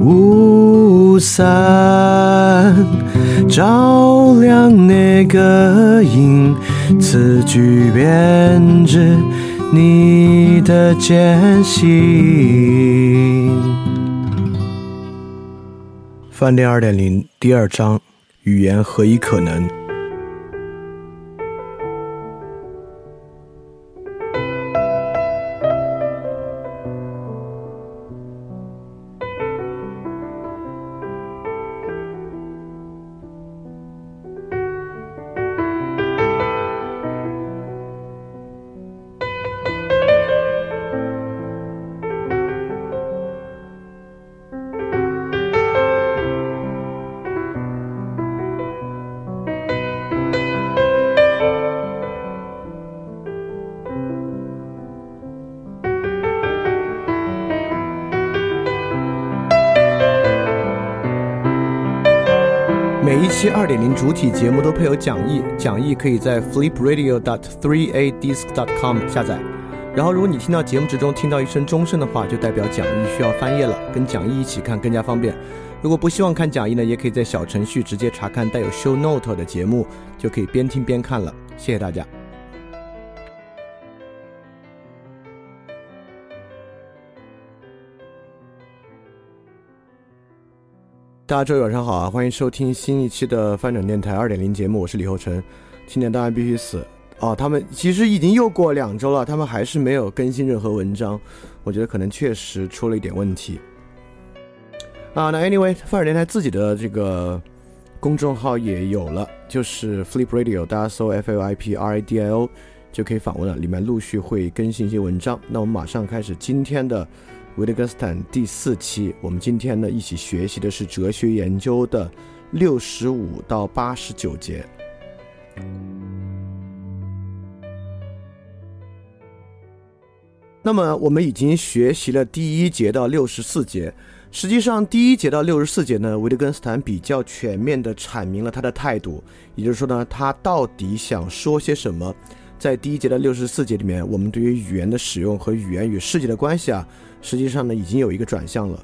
雾散照亮那个影，词句编织你的艰辛。饭店二点零第二章：语言何以可能？主体节目都配有讲义，讲义可以在 flipradio.dot3adisc.dot com 下载。然后，如果你听到节目之中听到一声钟声的话，就代表讲义需要翻页了，跟讲义一起看更加方便。如果不希望看讲义呢，也可以在小程序直接查看带有 show note 的节目，就可以边听边看了。谢谢大家。大家周一晚上好啊！欢迎收听新一期的翻转电台二点零节目，我是李厚成。今年档案必须死哦！他们其实已经又过两周了，他们还是没有更新任何文章，我觉得可能确实出了一点问题啊。那 anyway，翻转电台自己的这个公众号也有了，就是 Flip Radio，大家搜 F L I P R A D I O 就可以访问了，里面陆续会更新一些文章。那我们马上开始今天的。维特根斯坦第四期，我们今天呢一起学习的是哲学研究的六十五到八十九节。那么我们已经学习了第一节到六十四节，实际上第一节到六十四节呢，维特根斯坦比较全面的阐明了他的态度，也就是说呢，他到底想说些什么。在第一节的六十四节里面，我们对于语言的使用和语言与世界的关系啊。实际上呢，已经有一个转向了。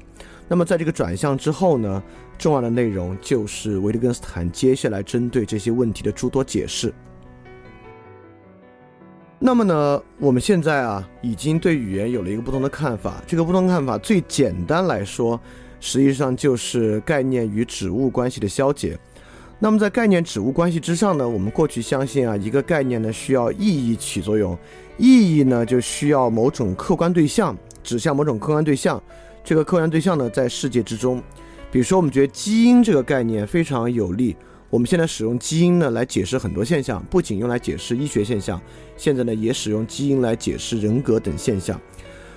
那么在这个转向之后呢，重要的内容就是维特根斯坦接下来针对这些问题的诸多解释。那么呢，我们现在啊，已经对语言有了一个不同的看法。这个不同看法最简单来说，实际上就是概念与指物关系的消解。那么在概念指物关系之上呢，我们过去相信啊，一个概念呢需要意义起作用，意义呢就需要某种客观对象。指向某种客观对象，这个客观对象呢，在世界之中。比如说，我们觉得基因这个概念非常有利。我们现在使用基因呢，来解释很多现象，不仅用来解释医学现象，现在呢，也使用基因来解释人格等现象。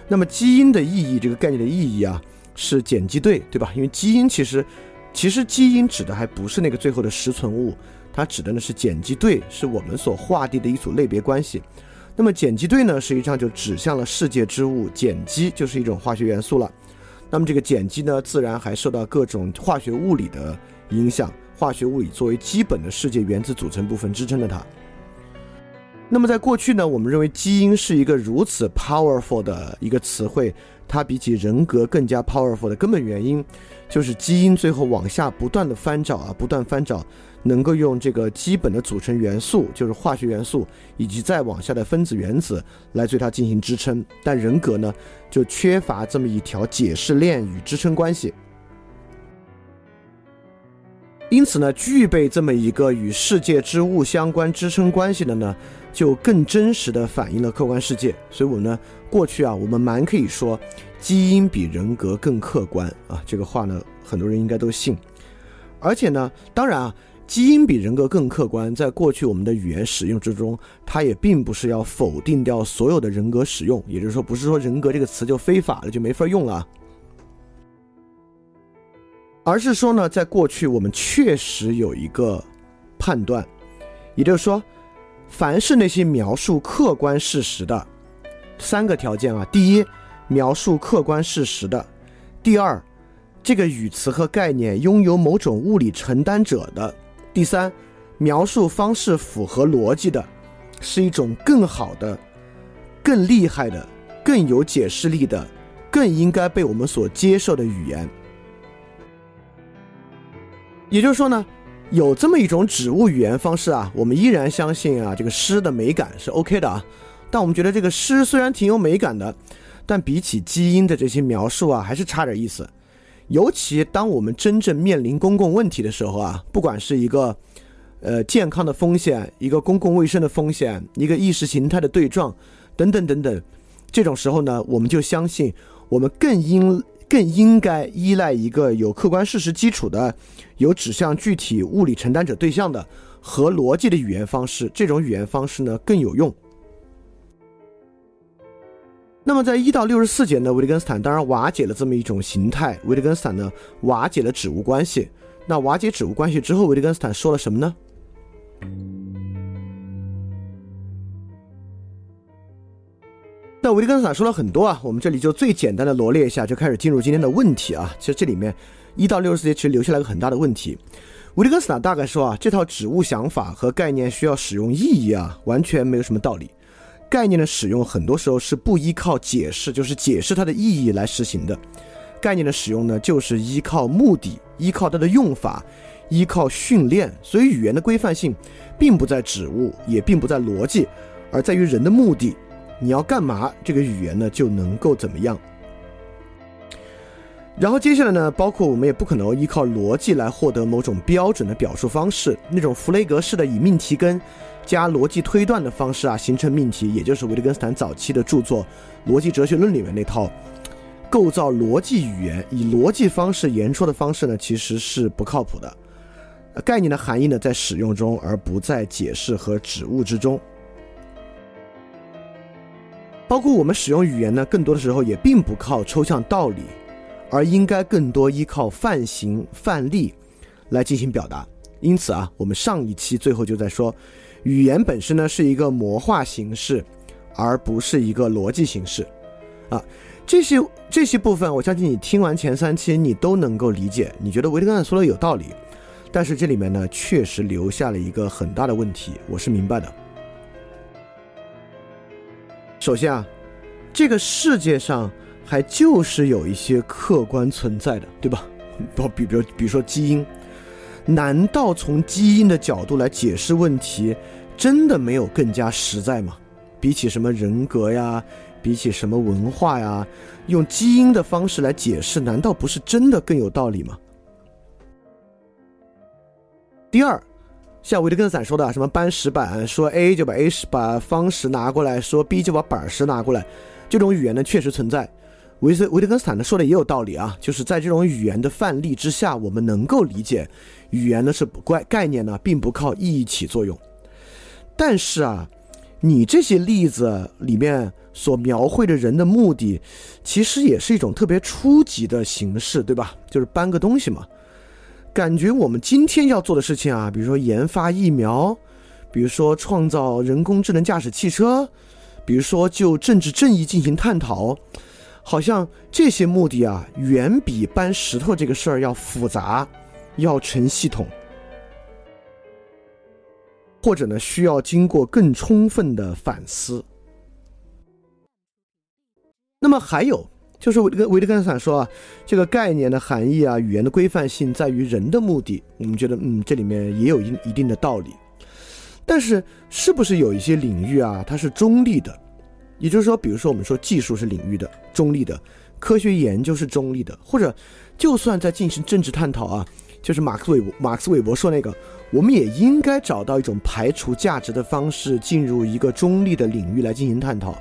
那么，基因的意义，这个概念的意义啊，是碱基对，对吧？因为基因其实，其实基因指的还不是那个最后的实存物，它指的呢是碱基对，是我们所划定的一组类别关系。那么碱基对呢，实际上就指向了世界之物，碱基就是一种化学元素了。那么这个碱基呢，自然还受到各种化学物理的影响，化学物理作为基本的世界原子组成部分支撑着它。那么在过去呢，我们认为基因是一个如此 powerful 的一个词汇，它比起人格更加 powerful 的根本原因，就是基因最后往下不断的翻找啊，不断翻找。能够用这个基本的组成元素，就是化学元素，以及再往下的分子原子来对它进行支撑，但人格呢，就缺乏这么一条解释链与支撑关系。因此呢，具备这么一个与世界之物相关支撑关系的呢，就更真实的反映了客观世界。所以，我呢，过去啊，我们蛮可以说，基因比人格更客观啊，这个话呢，很多人应该都信。而且呢，当然啊。基因比人格更客观，在过去我们的语言使用之中，它也并不是要否定掉所有的人格使用，也就是说，不是说人格这个词就非法了，就没法用了，而是说呢，在过去我们确实有一个判断，也就是说，凡是那些描述客观事实的三个条件啊，第一，描述客观事实的；第二，这个语词和概念拥有某种物理承担者的；第三，描述方式符合逻辑的，是一种更好的、更厉害的、更有解释力的、更应该被我们所接受的语言。也就是说呢。有这么一种指物语言方式啊，我们依然相信啊，这个诗的美感是 OK 的啊。但我们觉得这个诗虽然挺有美感的，但比起基因的这些描述啊，还是差点意思。尤其当我们真正面临公共问题的时候啊，不管是一个呃健康的风险、一个公共卫生的风险、一个意识形态的对撞等等等等，这种时候呢，我们就相信我们更应。更应该依赖一个有客观事实基础的、有指向具体物理承担者对象的和逻辑的语言方式。这种语言方式呢更有用。那么在一到六十四节呢，维特根斯坦当然瓦解了这么一种形态。维特根斯坦呢瓦解了指物关系。那瓦解指物关系之后，维特根斯坦说了什么呢？那维特根斯坦说了很多啊，我们这里就最简单的罗列一下，就开始进入今天的问题啊。其实这里面一到六十四节其实留下来个很大的问题。维特根斯坦大概说啊，这套指物想法和概念需要使用意义啊，完全没有什么道理。概念的使用很多时候是不依靠解释，就是解释它的意义来实行的。概念的使用呢，就是依靠目的，依靠它的用法，依靠训练。所以语言的规范性，并不在指物，也并不在逻辑，而在于人的目的。你要干嘛？这个语言呢就能够怎么样？然后接下来呢，包括我们也不可能依靠逻辑来获得某种标准的表述方式，那种弗雷格式的以命题根加逻辑推断的方式啊，形成命题，也就是维特根斯坦早期的著作《逻辑哲学论》里面那套构造逻辑语言、以逻辑方式言说的方式呢，其实是不靠谱的。概念的含义呢，在使用中，而不在解释和指物之中。包括我们使用语言呢，更多的时候也并不靠抽象道理，而应该更多依靠范型、范例来进行表达。因此啊，我们上一期最后就在说，语言本身呢是一个魔化形式，而不是一个逻辑形式。啊，这些这些部分，我相信你听完前三期你都能够理解，你觉得维特根斯坦说的有道理。但是这里面呢，确实留下了一个很大的问题，我是明白的。首先啊，这个世界上还就是有一些客观存在的，对吧？比比如比如说基因，难道从基因的角度来解释问题，真的没有更加实在吗？比起什么人格呀，比起什么文化呀，用基因的方式来解释，难道不是真的更有道理吗？第二。像维特根斯坦说的，什么搬石板，说 A 就把 A 石把方石拿过来，说 B 就把板石拿过来，这种语言呢确实存在。维斯维特根斯坦呢说的也有道理啊，就是在这种语言的范例之下，我们能够理解语言呢是不怪概念呢并不靠意义起作用。但是啊，你这些例子里面所描绘的人的目的，其实也是一种特别初级的形式，对吧？就是搬个东西嘛。感觉我们今天要做的事情啊，比如说研发疫苗，比如说创造人工智能驾驶汽车，比如说就政治正义进行探讨，好像这些目的啊，远比搬石头这个事儿要复杂，要成系统，或者呢，需要经过更充分的反思。那么还有。就是维特维特根斯坦说啊，这个概念的含义啊，语言的规范性在于人的目的。我们觉得，嗯，这里面也有一一定的道理。但是，是不是有一些领域啊，它是中立的？也就是说，比如说我们说技术是领域的中立的，科学研究是中立的，或者就算在进行政治探讨啊，就是马克思韦伯马克思韦伯说那个，我们也应该找到一种排除价值的方式，进入一个中立的领域来进行探讨。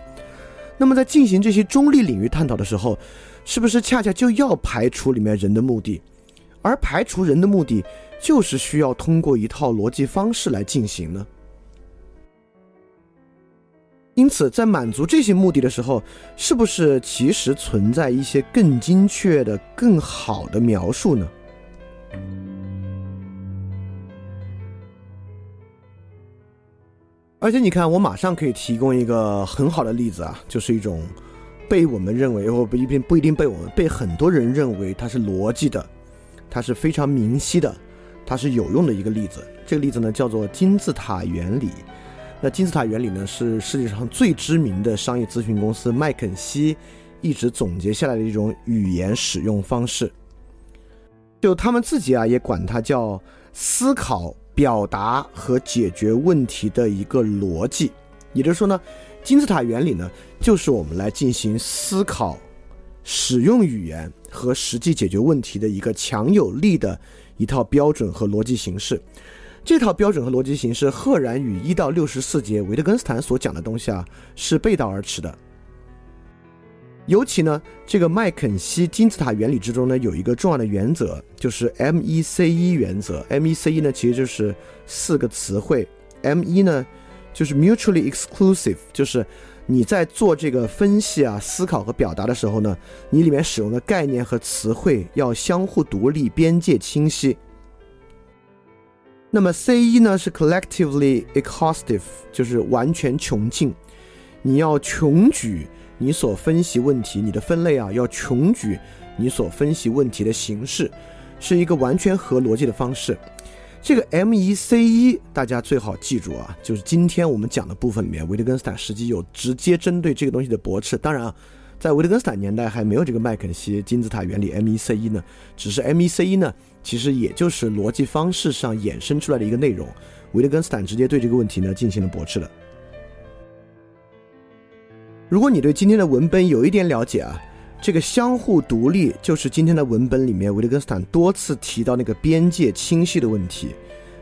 那么在进行这些中立领域探讨的时候，是不是恰恰就要排除里面人的目的？而排除人的目的，就是需要通过一套逻辑方式来进行呢？因此，在满足这些目的的时候，是不是其实存在一些更精确的、更好的描述呢？而且你看，我马上可以提供一个很好的例子啊，就是一种被我们认为或不一定不一定被我们被很多人认为它是逻辑的，它是非常明晰的，它是有用的一个例子。这个例子呢叫做金字塔原理。那金字塔原理呢是世界上最知名的商业咨询公司麦肯锡一直总结下来的一种语言使用方式。就他们自己啊也管它叫思考。表达和解决问题的一个逻辑，也就是说呢，金字塔原理呢，就是我们来进行思考、使用语言和实际解决问题的一个强有力的一套标准和逻辑形式。这套标准和逻辑形式，赫然与一到六十四节维特根斯坦所讲的东西啊，是背道而驰的。尤其呢，这个麦肯锡金字塔原理之中呢，有一个重要的原则，就是 M E C E 原则。M E C E 呢，其实就是四个词汇。M E 呢，就是 mutually exclusive，就是你在做这个分析啊、思考和表达的时候呢，你里面使用的概念和词汇要相互独立、边界清晰。那么 C E 呢，是 collectively exhaustive，就是完全穷尽，你要穷举。你所分析问题，你的分类啊，要穷举你所分析问题的形式，是一个完全合逻辑的方式。这个 M E C E 大家最好记住啊，就是今天我们讲的部分里面，维特根斯坦实际有直接针对这个东西的驳斥。当然啊，在维特根斯坦年代还没有这个麦肯锡金字塔原理 M E C E 呢，只是 M E C E 呢，其实也就是逻辑方式上衍生出来的一个内容。维特根斯坦直接对这个问题呢进行了驳斥了。如果你对今天的文本有一点了解啊，这个相互独立就是今天的文本里面维特根斯坦多次提到那个边界清晰的问题，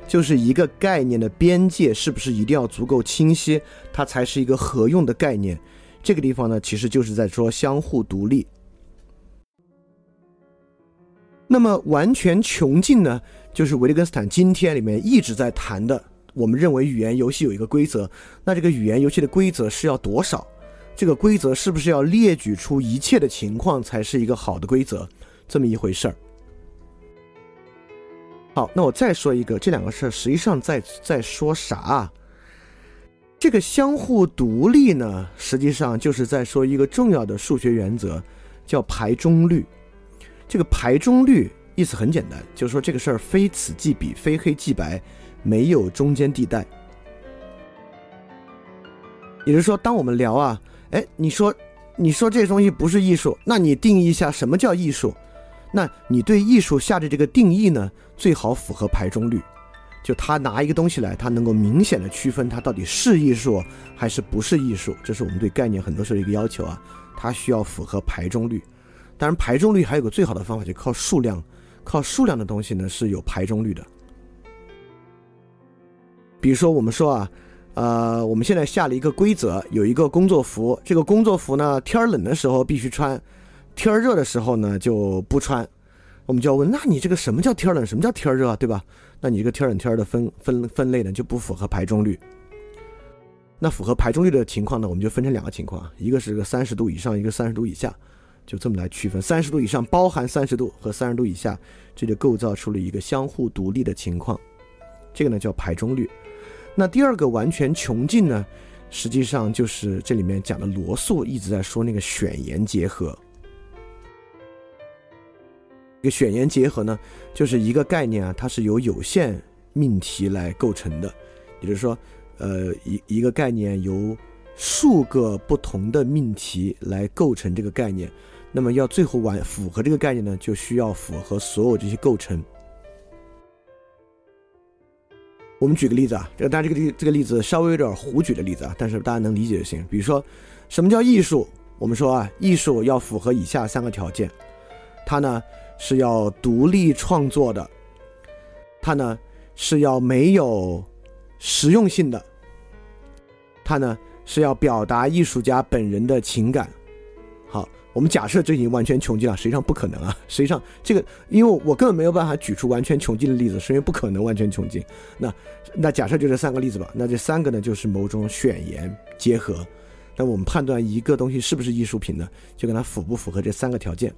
就是一个概念的边界是不是一定要足够清晰，它才是一个合用的概念。这个地方呢，其实就是在说相互独立。那么完全穷尽呢，就是维特根斯坦今天里面一直在谈的。我们认为语言游戏有一个规则，那这个语言游戏的规则是要多少？这个规则是不是要列举出一切的情况才是一个好的规则？这么一回事儿。好，那我再说一个，这两个事儿实际上在在说啥？这个相互独立呢，实际上就是在说一个重要的数学原则，叫排中率。这个排中率意思很简单，就是说这个事儿非此即彼，非黑即白，没有中间地带。也就是说，当我们聊啊。哎，你说，你说这东西不是艺术，那你定义一下什么叫艺术？那你对艺术下的这个定义呢，最好符合排中率。就他拿一个东西来，他能够明显的区分它到底是艺术还是不是艺术，这是我们对概念很多时候一个要求啊。它需要符合排中率。当然，排中率还有个最好的方法，就靠数量，靠数量的东西呢是有排中率的。比如说，我们说啊。呃，我们现在下了一个规则，有一个工作服。这个工作服呢，天儿冷的时候必须穿，天儿热的时候呢就不穿。我们就要问，那你这个什么叫天冷，什么叫天热？对吧？那你这个天冷天儿的分分分类呢就不符合排中率。那符合排中率的情况呢，我们就分成两个情况，一个是个三十度以上，一个三十度以下，就这么来区分。三十度以上包含三十度和三十度以下，这就构造出了一个相互独立的情况。这个呢叫排中率。那第二个完全穷尽呢，实际上就是这里面讲的罗素一直在说那个选言结合。这个选言结合呢，就是一个概念啊，它是由有限命题来构成的，也就是说，呃，一一个概念由数个不同的命题来构成这个概念，那么要最后完符合这个概念呢，就需要符合所有这些构成。我们举个例子啊，这个当然这个例这个例子稍微有点胡举的例子啊，但是大家能理解就行。比如说，什么叫艺术？我们说啊，艺术要符合以下三个条件：它呢是要独立创作的，它呢是要没有实用性的，它呢是要表达艺术家本人的情感。我们假设这已经完全穷尽了，实际上不可能啊！实际上，这个因为我根本没有办法举出完全穷尽的例子，是因为不可能完全穷尽。那那假设就这三个例子吧。那这三个呢，就是某种选言结合。那我们判断一个东西是不是艺术品呢，就看它符不符合这三个条件。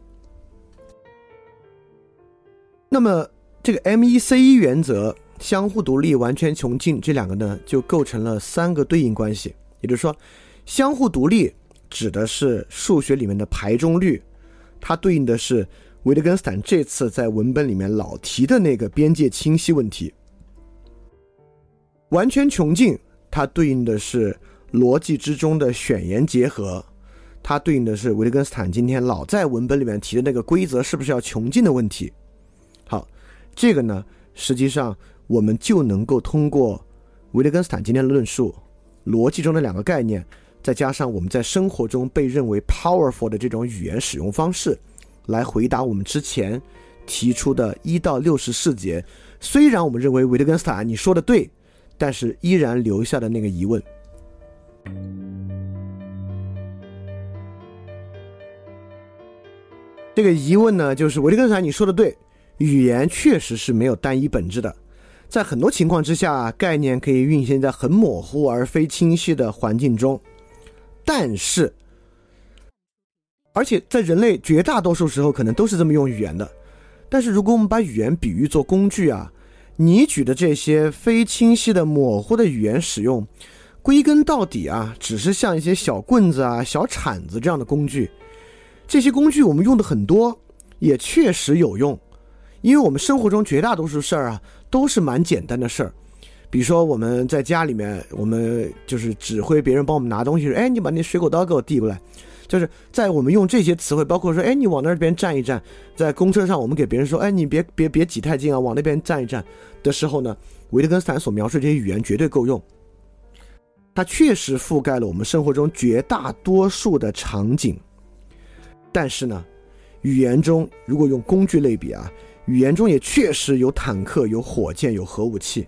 那么这个 M E C E 原则相互独立、完全穷尽这两个呢，就构成了三个对应关系。也就是说，相互独立指的是数学里面的排中律，它对应的是维特根斯坦这次在文本里面老提的那个边界清晰问题。完全穷尽，它对应的是逻辑之中的选言结合，它对应的是维特根斯坦今天老在文本里面提的那个规则是不是要穷尽的问题。好，这个呢，实际上我们就能够通过维特根斯坦今天的论述，逻辑中的两个概念，再加上我们在生活中被认为 powerful 的这种语言使用方式，来回答我们之前提出的一到六十四节。虽然我们认为维特根斯坦你说的对。但是依然留下的那个疑问，这个疑问呢，就是维特根斯坦你说的对，语言确实是没有单一本质的，在很多情况之下，概念可以运行在很模糊而非清晰的环境中，但是，而且在人类绝大多数时候可能都是这么用语言的，但是如果我们把语言比喻做工具啊。你举的这些非清晰的、模糊的语言使用，归根到底啊，只是像一些小棍子啊、小铲子这样的工具。这些工具我们用的很多，也确实有用，因为我们生活中绝大多数事儿啊，都是蛮简单的事儿。比如说我们在家里面，我们就是指挥别人帮我们拿东西，哎，你把那水果刀给我递过来。就是在我们用这些词汇，包括说，哎，你往那边站一站，在公车上，我们给别人说，哎，你别别别挤太近啊，往那边站一站的时候呢，维特根斯坦所描述这些语言绝对够用。它确实覆盖了我们生活中绝大多数的场景。但是呢，语言中如果用工具类比啊，语言中也确实有坦克、有火箭、有核武器。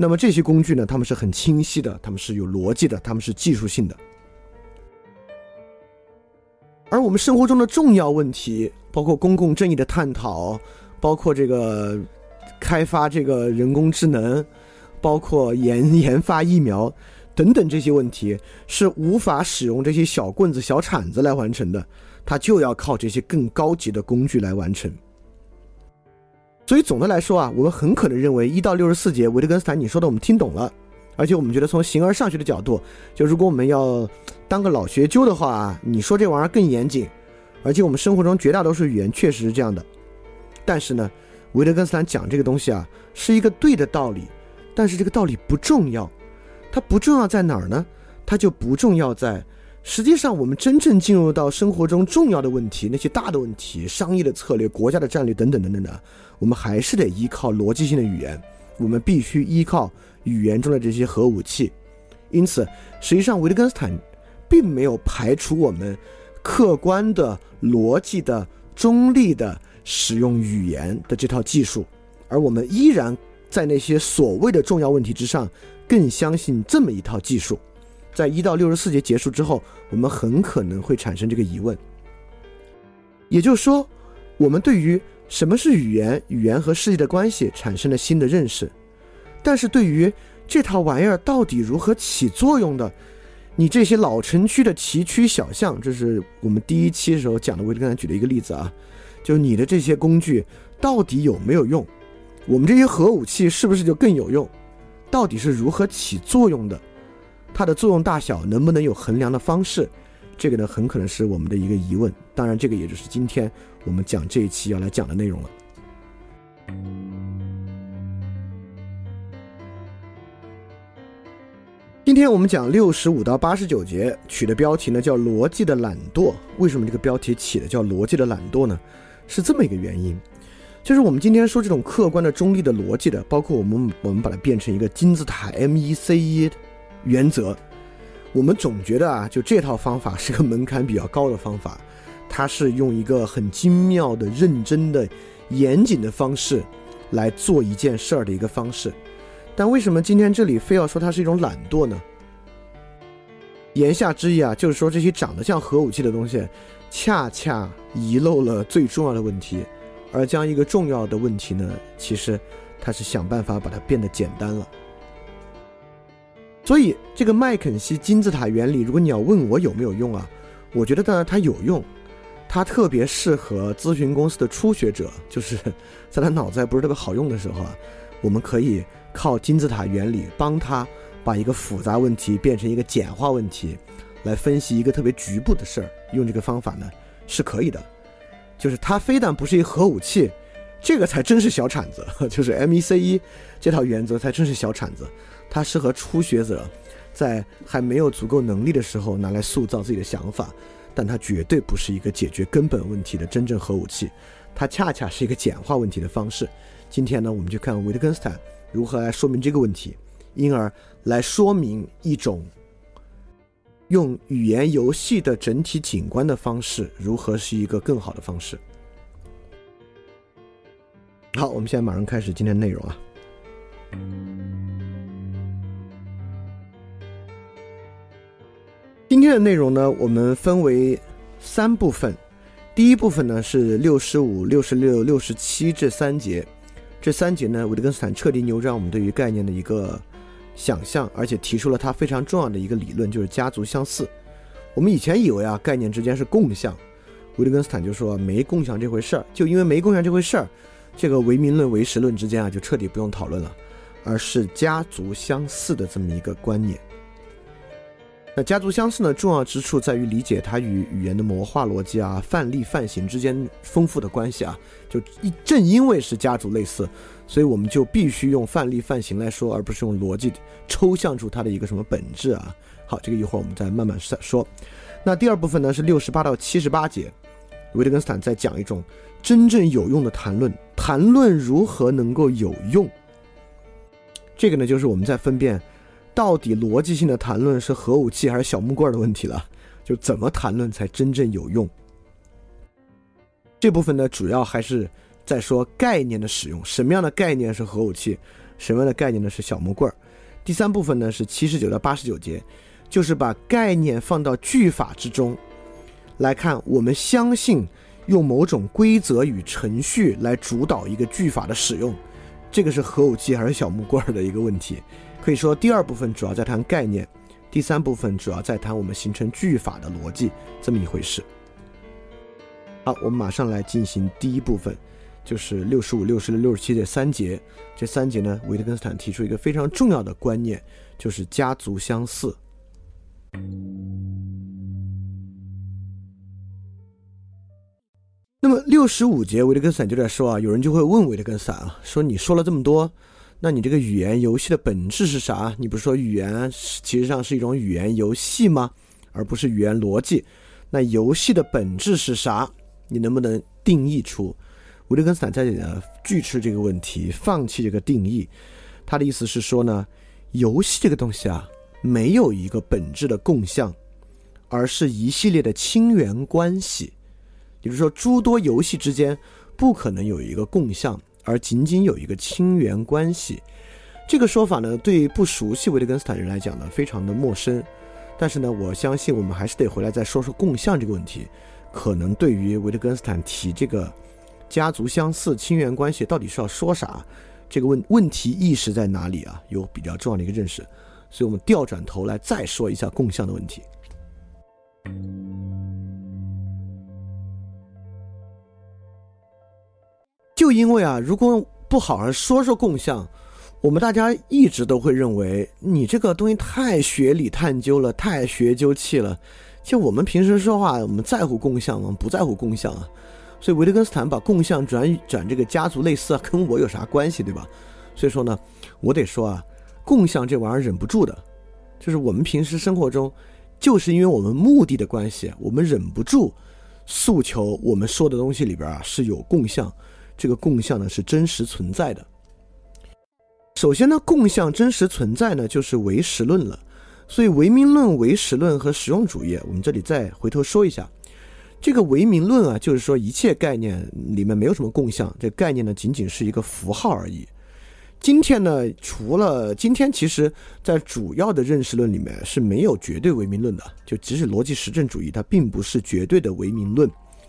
那么这些工具呢，他们是很清晰的，他们是有逻辑的，他们是技术性的。而我们生活中的重要问题，包括公共正义的探讨，包括这个开发这个人工智能，包括研 研发疫苗等等这些问题，是无法使用这些小棍子、小铲子来完成的，它就要靠这些更高级的工具来完成。所以总的来说啊，我们很可能认为一到六十四节维特根斯坦你说的我们听懂了。而且我们觉得，从形而上学的角度，就如果我们要当个老学究的话，你说这玩意儿更严谨。而且我们生活中绝大多数语言确实是这样的。但是呢，维特根斯坦讲这个东西啊，是一个对的道理。但是这个道理不重要，它不重要在哪儿呢？它就不重要在，实际上我们真正进入到生活中重要的问题，那些大的问题，商业的策略、国家的战略等等等等的，我们还是得依靠逻辑性的语言，我们必须依靠。语言中的这些核武器，因此，实际上维特根斯坦并没有排除我们客观的、逻辑的、中立的使用语言的这套技术，而我们依然在那些所谓的重要问题之上更相信这么一套技术。在一到六十四节结束之后，我们很可能会产生这个疑问，也就是说，我们对于什么是语言、语言和世界的关系产生了新的认识。但是对于这套玩意儿到底如何起作用的，你这些老城区的崎岖小巷，这是我们第一期的时候讲的，我刚才举的一个例子啊，就你的这些工具到底有没有用？我们这些核武器是不是就更有用？到底是如何起作用的？它的作用大小能不能有衡量的方式？这个呢，很可能是我们的一个疑问。当然，这个也就是今天我们讲这一期要来讲的内容了。今天我们讲六十五到八十九节，取的标题呢叫“逻辑的懒惰”。为什么这个标题起的叫“逻辑的懒惰”呢？是这么一个原因，就是我们今天说这种客观的、中立的逻辑的，包括我们我们把它变成一个金字塔 M E C E 原则，我们总觉得啊，就这套方法是个门槛比较高的方法，它是用一个很精妙的、认真的、严谨的方式来做一件事儿的一个方式。但为什么今天这里非要说它是一种懒惰呢？言下之意啊，就是说这些长得像核武器的东西，恰恰遗漏了最重要的问题，而将一个重要的问题呢，其实它是想办法把它变得简单了。所以这个麦肯锡金字塔原理，如果你要问我有没有用啊，我觉得当然它有用，它特别适合咨询公司的初学者，就是在他脑子还不是特别好用的时候啊。我们可以靠金字塔原理帮他把一个复杂问题变成一个简化问题，来分析一个特别局部的事儿。用这个方法呢是可以的，就是它非但不是一核武器，这个才真是小铲子，就是 M E C 一这套原则才真是小铲子，它适合初学者在还没有足够能力的时候拿来塑造自己的想法，但它绝对不是一个解决根本问题的真正核武器，它恰恰是一个简化问题的方式。今天呢，我们就看维特根斯坦如何来说明这个问题，因而来说明一种用语言游戏的整体景观的方式如何是一个更好的方式。好，我们现在马上开始今天内容啊。今天的内容呢，我们分为三部分。第一部分呢是六十五、六十六、六十七这三节。这三节呢，维特根斯坦彻底扭转我们对于概念的一个想象，而且提出了他非常重要的一个理论，就是家族相似。我们以前以为啊，概念之间是共享，维特根斯坦就说没共享这回事儿，就因为没共享这回事儿，这个唯名论、唯实论之间啊，就彻底不用讨论了，而是家族相似的这么一个观念。那家族相似呢，重要之处在于理解它与语言的模化逻辑啊、范例范型之间丰富的关系啊。就一正因为是家族类似，所以我们就必须用范例范型来说，而不是用逻辑抽象出它的一个什么本质啊。好，这个一会儿我们再慢慢再说。那第二部分呢是六十八到七十八节，维特根斯坦在讲一种真正有用的谈论，谈论如何能够有用。这个呢就是我们在分辨。到底逻辑性的谈论是核武器还是小木棍的问题了？就怎么谈论才真正有用？这部分呢，主要还是在说概念的使用，什么样的概念是核武器，什么样的概念呢是小木棍儿。第三部分呢是七十九到八十九节，就是把概念放到句法之中来看，我们相信用某种规则与程序来主导一个句法的使用，这个是核武器还是小木棍儿的一个问题。可以说，第二部分主要在谈概念，第三部分主要在谈我们形成句法的逻辑这么一回事。好，我们马上来进行第一部分，就是六十五、六十六、十七这三节。这三节呢，维特根斯坦提出一个非常重要的观念，就是家族相似。那么六十五节，维特根斯坦就在说啊，有人就会问维特根斯坦啊，说你说了这么多。那你这个语言游戏的本质是啥？你不是说语言其实上是一种语言游戏吗？而不是语言逻辑。那游戏的本质是啥？你能不能定义出？维特根斯坦在这里呢拒斥这个问题，放弃这个定义。他的意思是说呢，游戏这个东西啊，没有一个本质的共相，而是一系列的亲缘关系。也就是说，诸多游戏之间不可能有一个共相。而仅仅有一个亲缘关系，这个说法呢，对不熟悉维特根斯坦人来讲呢，非常的陌生。但是呢，我相信我们还是得回来再说说共相这个问题。可能对于维特根斯坦提这个家族相似、亲缘关系到底是要说啥，这个问问题意识在哪里啊，有比较重要的一个认识。所以我们调转头来再说一下共相的问题。就因为啊，如果不好好说说共相，我们大家一直都会认为你这个东西太学理探究了，太学究气了。就我们平时说话，我们在乎共相吗？不在乎共相啊。所以维特根斯坦把共相转转这个家族类似啊，跟我有啥关系，对吧？所以说呢，我得说啊，共相这玩意儿忍不住的，就是我们平时生活中，就是因为我们目的的关系，我们忍不住诉求我们说的东西里边啊是有共相。这个共相呢是真实存在的。首先呢，共相真实存在呢就是唯实论了。所以唯名论、唯实论和实用主义，我们这里再回头说一下。这个唯名论啊，就是说一切概念里面没有什么共相，这概念呢仅仅是一个符号而已。今天呢，除了今天，其实在主要的认识论里面是没有绝对唯名论的。就即使逻辑实证主义，它并不是绝对的唯名论。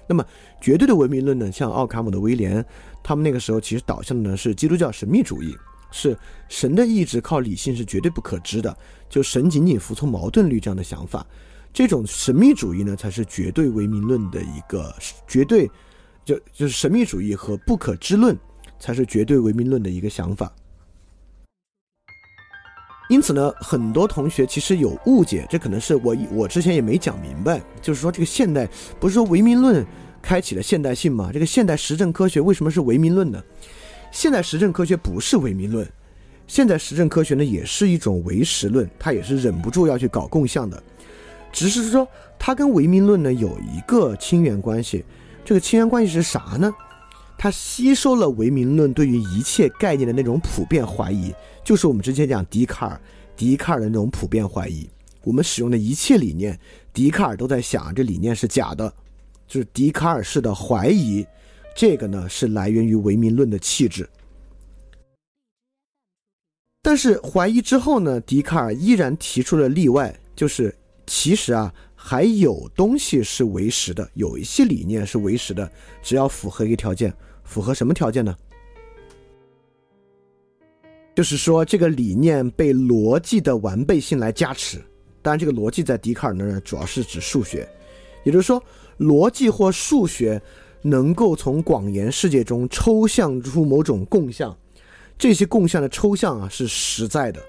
那么，绝对的文明论呢？像奥卡姆的威廉，他们那个时候其实导向的呢是基督教神秘主义，是神的意志靠理性是绝对不可知的，就神仅仅服从矛盾律这样的想法。这种神秘主义呢，才是绝对唯名论的一个绝对，就就是神秘主义和不可知论才是绝对唯名论的一个想法。因此呢，很多同学其实有误解，这可能是我我之前也没讲明白，就是说这个现代不是说唯名论开启了现代性吗？这个现代实证科学为什么是唯名论呢？现代实证科学不是唯名论，现代实证科学呢也是一种唯实论，它也是忍不住要去搞共相的，只是说它跟唯名论呢有一个亲缘关系，这个亲缘关系是啥呢？它吸收了唯名论对于一切概念的那种普遍怀疑，就是我们之前讲笛卡尔，笛卡尔的那种普遍怀疑。我们使用的一切理念，笛卡尔都在想这理念是假的，就是笛卡尔式的怀疑。这个呢是来源于唯名论的气质。但是怀疑之后呢，笛卡尔依然提出了例外，就是其实啊。还有东西是为实的，有一些理念是为实的，只要符合一个条件，符合什么条件呢？就是说这个理念被逻辑的完备性来加持。当然，这个逻辑在笛卡尔那儿主要是指数学，也就是说，逻辑或数学能够从广言世界中抽象出某种共相，这些共相的抽象啊是实在的。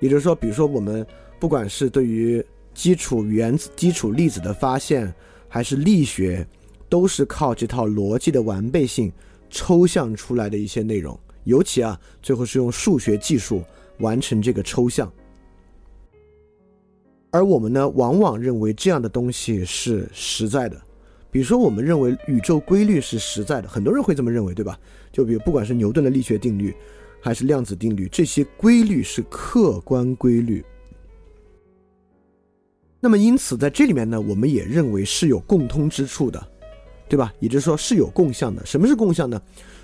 也就是说，比如说我们不管是对于基础原子、基础粒子的发现，还是力学，都是靠这套逻辑的完备性抽象出来的一些内容。尤其啊，最后是用数学技术完成这个抽象。而我们呢，往往认为这样的东西是实在的。比如说，我们认为宇宙规律是实在的，很多人会这么认为，对吧？就比如，不管是牛顿的力学定律，还是量子定律，这些规律是客观规律。那么，因此在这里面呢，我们也认为是有共通之处的，对吧？也就是说是有共相的。什么是共相呢？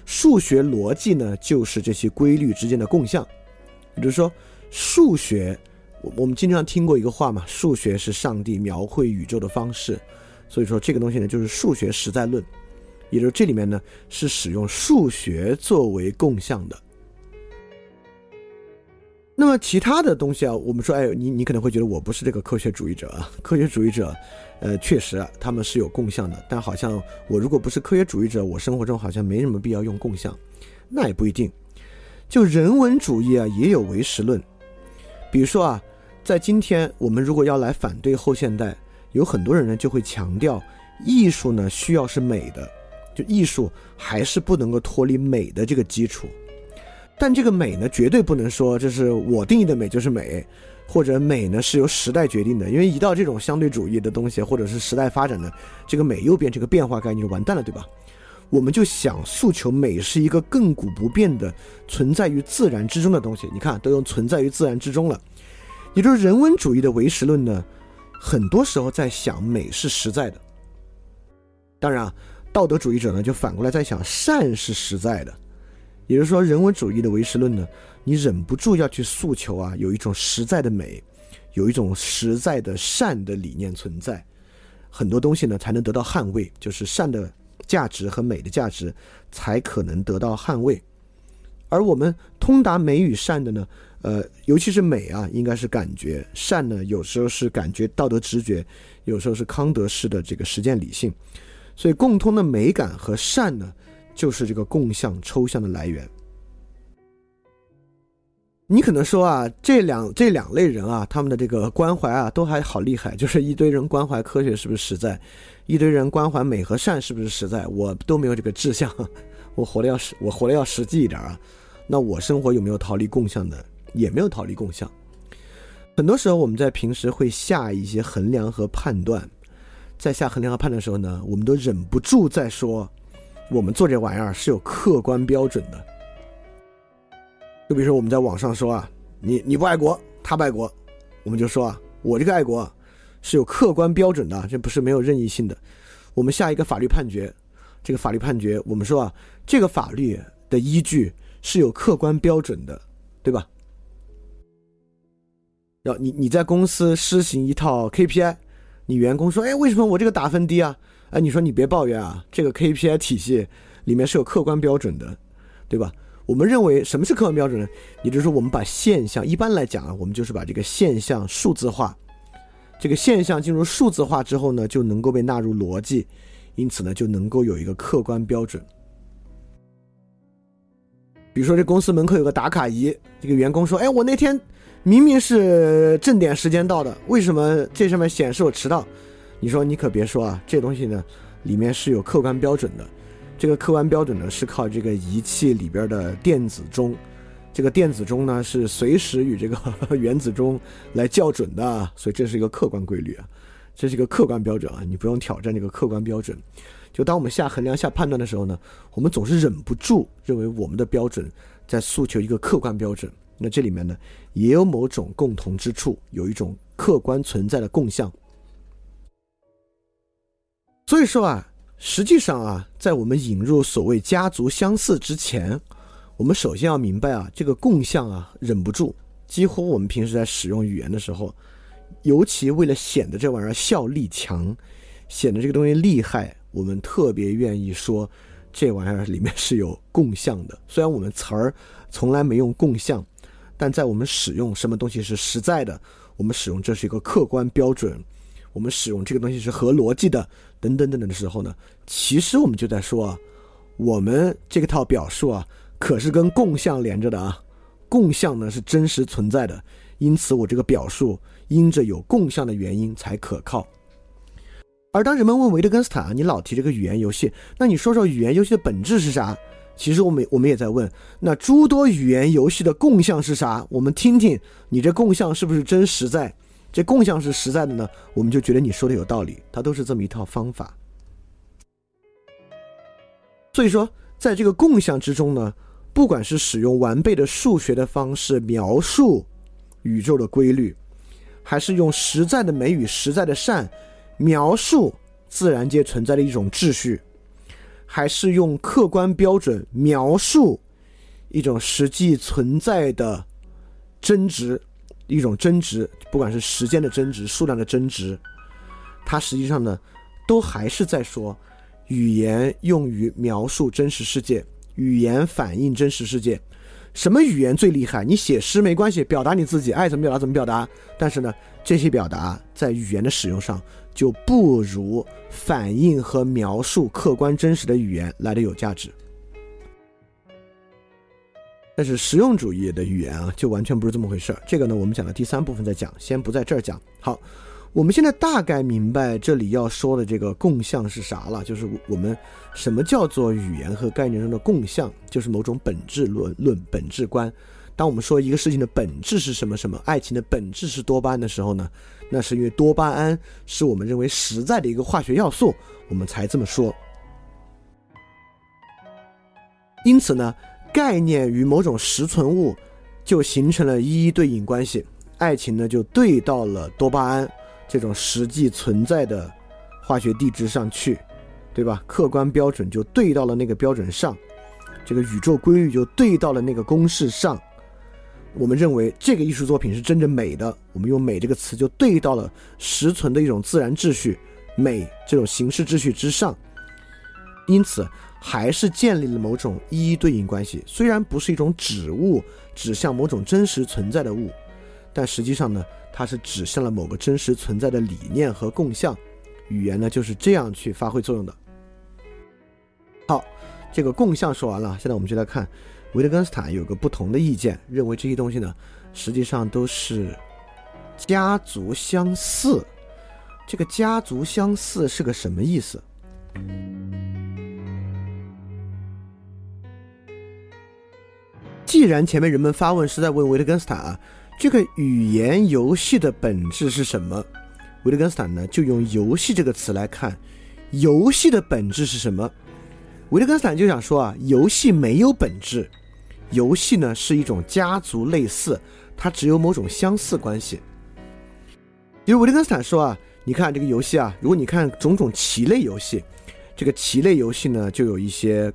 数学逻辑呢，就是这些规律之间的共相。也就是说，数学，我我们经常听过一个话嘛，数学是上帝描绘宇宙的方式。所以说，这个东西呢，就是数学实在论。也就是这里面呢，是使用数学作为共相的。那么其他的东西啊，我们说，哎，你你可能会觉得我不是这个科学主义者啊。科学主义者，呃，确实啊他们是有共相的，但好像我如果不是科学主义者，我生活中好像没什么必要用共相，那也不一定。就人文主义啊，也有唯实论。比如说啊，在今天我们如果要来反对后现代，有很多人呢就会强调，艺术呢需要是美的，就艺术还是不能够脱离美的这个基础。但这个美呢，绝对不能说这是我定义的美就是美，或者美呢是由时代决定的。因为一到这种相对主义的东西，或者是时代发展的这个美又变成个变化概念，就完蛋了，对吧？我们就想诉求美是一个亘古不变的存在于自然之中的东西。你看，都用存在于自然之中了。也就是人文主义的唯实论呢，很多时候在想美是实在的。当然啊，道德主义者呢就反过来在想善是实在的。也就是说，人文主义的唯实论呢，你忍不住要去诉求啊，有一种实在的美，有一种实在的善的理念存在，很多东西呢才能得到捍卫，就是善的价值和美的价值才可能得到捍卫。而我们通达美与善的呢，呃，尤其是美啊，应该是感觉；善呢，有时候是感觉道德直觉，有时候是康德式的这个实践理性。所以，共通的美感和善呢？就是这个共相抽象的来源。你可能说啊，这两这两类人啊，他们的这个关怀啊，都还好厉害。就是一堆人关怀科学是不是实在？一堆人关怀美和善是不是实在？我都没有这个志向，我活得要实，我活得要实际一点啊。那我生活有没有逃离共相的？也没有逃离共相。很多时候我们在平时会下一些衡量和判断，在下衡量和判断的时候呢，我们都忍不住在说。我们做这玩意儿是有客观标准的，就比如说我们在网上说啊，你你不爱国，他不爱国，我们就说啊，我这个爱国是有客观标准的，这不是没有任意性的。我们下一个法律判决，这个法律判决，我们说啊，这个法律的依据是有客观标准的，对吧？要你你在公司施行一套 KPI，你员工说，哎，为什么我这个打分低啊？哎，你说你别抱怨啊，这个 KPI 体系里面是有客观标准的，对吧？我们认为什么是客观标准呢？也就是说，我们把现象，一般来讲啊，我们就是把这个现象数字化，这个现象进入数字化之后呢，就能够被纳入逻辑，因此呢，就能够有一个客观标准。比如说这公司门口有个打卡仪，这个员工说：“哎，我那天明明是正点时间到的，为什么这上面显示我迟到？”你说你可别说啊，这东西呢里面是有客观标准的。这个客观标准呢是靠这个仪器里边的电子钟，这个电子钟呢是随时与这个 原子钟来校准的，所以这是一个客观规律啊，这是一个客观标准啊，你不用挑战这个客观标准。就当我们下衡量、下判断的时候呢，我们总是忍不住认为我们的标准在诉求一个客观标准。那这里面呢也有某种共同之处，有一种客观存在的共相。所以说啊。实际上啊，在我们引入所谓家族相似之前，我们首先要明白啊，这个共相啊，忍不住，几乎我们平时在使用语言的时候，尤其为了显得这玩意儿效力强，显得这个东西厉害，我们特别愿意说这玩意儿里面是有共相的。虽然我们词儿从来没用共相，但在我们使用什么东西是实在的，我们使用这是一个客观标准。我们使用这个东西是合逻辑的，等等等等的时候呢，其实我们就在说啊，我们这个套表述啊，可是跟共相连着的啊，共相呢是真实存在的，因此我这个表述因着有共相的原因才可靠。而当人们问维特根斯坦，你老提这个语言游戏，那你说说语言游戏的本质是啥？其实我们我们也在问，那诸多语言游戏的共相是啥？我们听听你这共相是不是真实在？这共相是实在的呢，我们就觉得你说的有道理，它都是这么一套方法。所以说，在这个共相之中呢，不管是使用完备的数学的方式描述宇宙的规律，还是用实在的美与实在的善描述自然界存在的一种秩序，还是用客观标准描述一种实际存在的真值。一种增值，不管是时间的增值、数量的增值，它实际上呢，都还是在说，语言用于描述真实世界，语言反映真实世界。什么语言最厉害？你写诗没关系，表达你自己，爱怎么表达怎么表达。但是呢，这些表达在语言的使用上，就不如反映和描述客观真实的语言来的有价值。但是实用主义的语言啊，就完全不是这么回事儿。这个呢，我们讲的第三部分再讲，先不在这儿讲。好，我们现在大概明白这里要说的这个共相是啥了，就是我们什么叫做语言和概念中的共相，就是某种本质论论本质观。当我们说一个事情的本质是什么什么，爱情的本质是多巴胺的时候呢，那是因为多巴胺是我们认为实在的一个化学要素，我们才这么说。因此呢。概念与某种实存物就形成了一一对应关系，爱情呢就对到了多巴胺这种实际存在的化学地质上去，对吧？客观标准就对到了那个标准上，这个宇宙规律就对到了那个公式上。我们认为这个艺术作品是真正美的，我们用“美”这个词就对到了实存的一种自然秩序，美这种形式秩序之上，因此。还是建立了某种一一对应关系，虽然不是一种指物指向某种真实存在的物，但实际上呢，它是指向了某个真实存在的理念和共相。语言呢就是这样去发挥作用的。好，这个共相说完了，现在我们就来看维特根斯坦有个不同的意见，认为这些东西呢实际上都是家族相似。这个家族相似是个什么意思？既然前面人们发问是在问维特根斯坦啊，这个语言游戏的本质是什么？维特根斯坦呢就用“游戏”这个词来看，游戏的本质是什么？维特根斯坦就想说啊，游戏没有本质，游戏呢是一种家族类似，它只有某种相似关系。比如维特根斯坦说啊，你看这个游戏啊，如果你看种种棋类游戏，这个棋类游戏呢就有一些。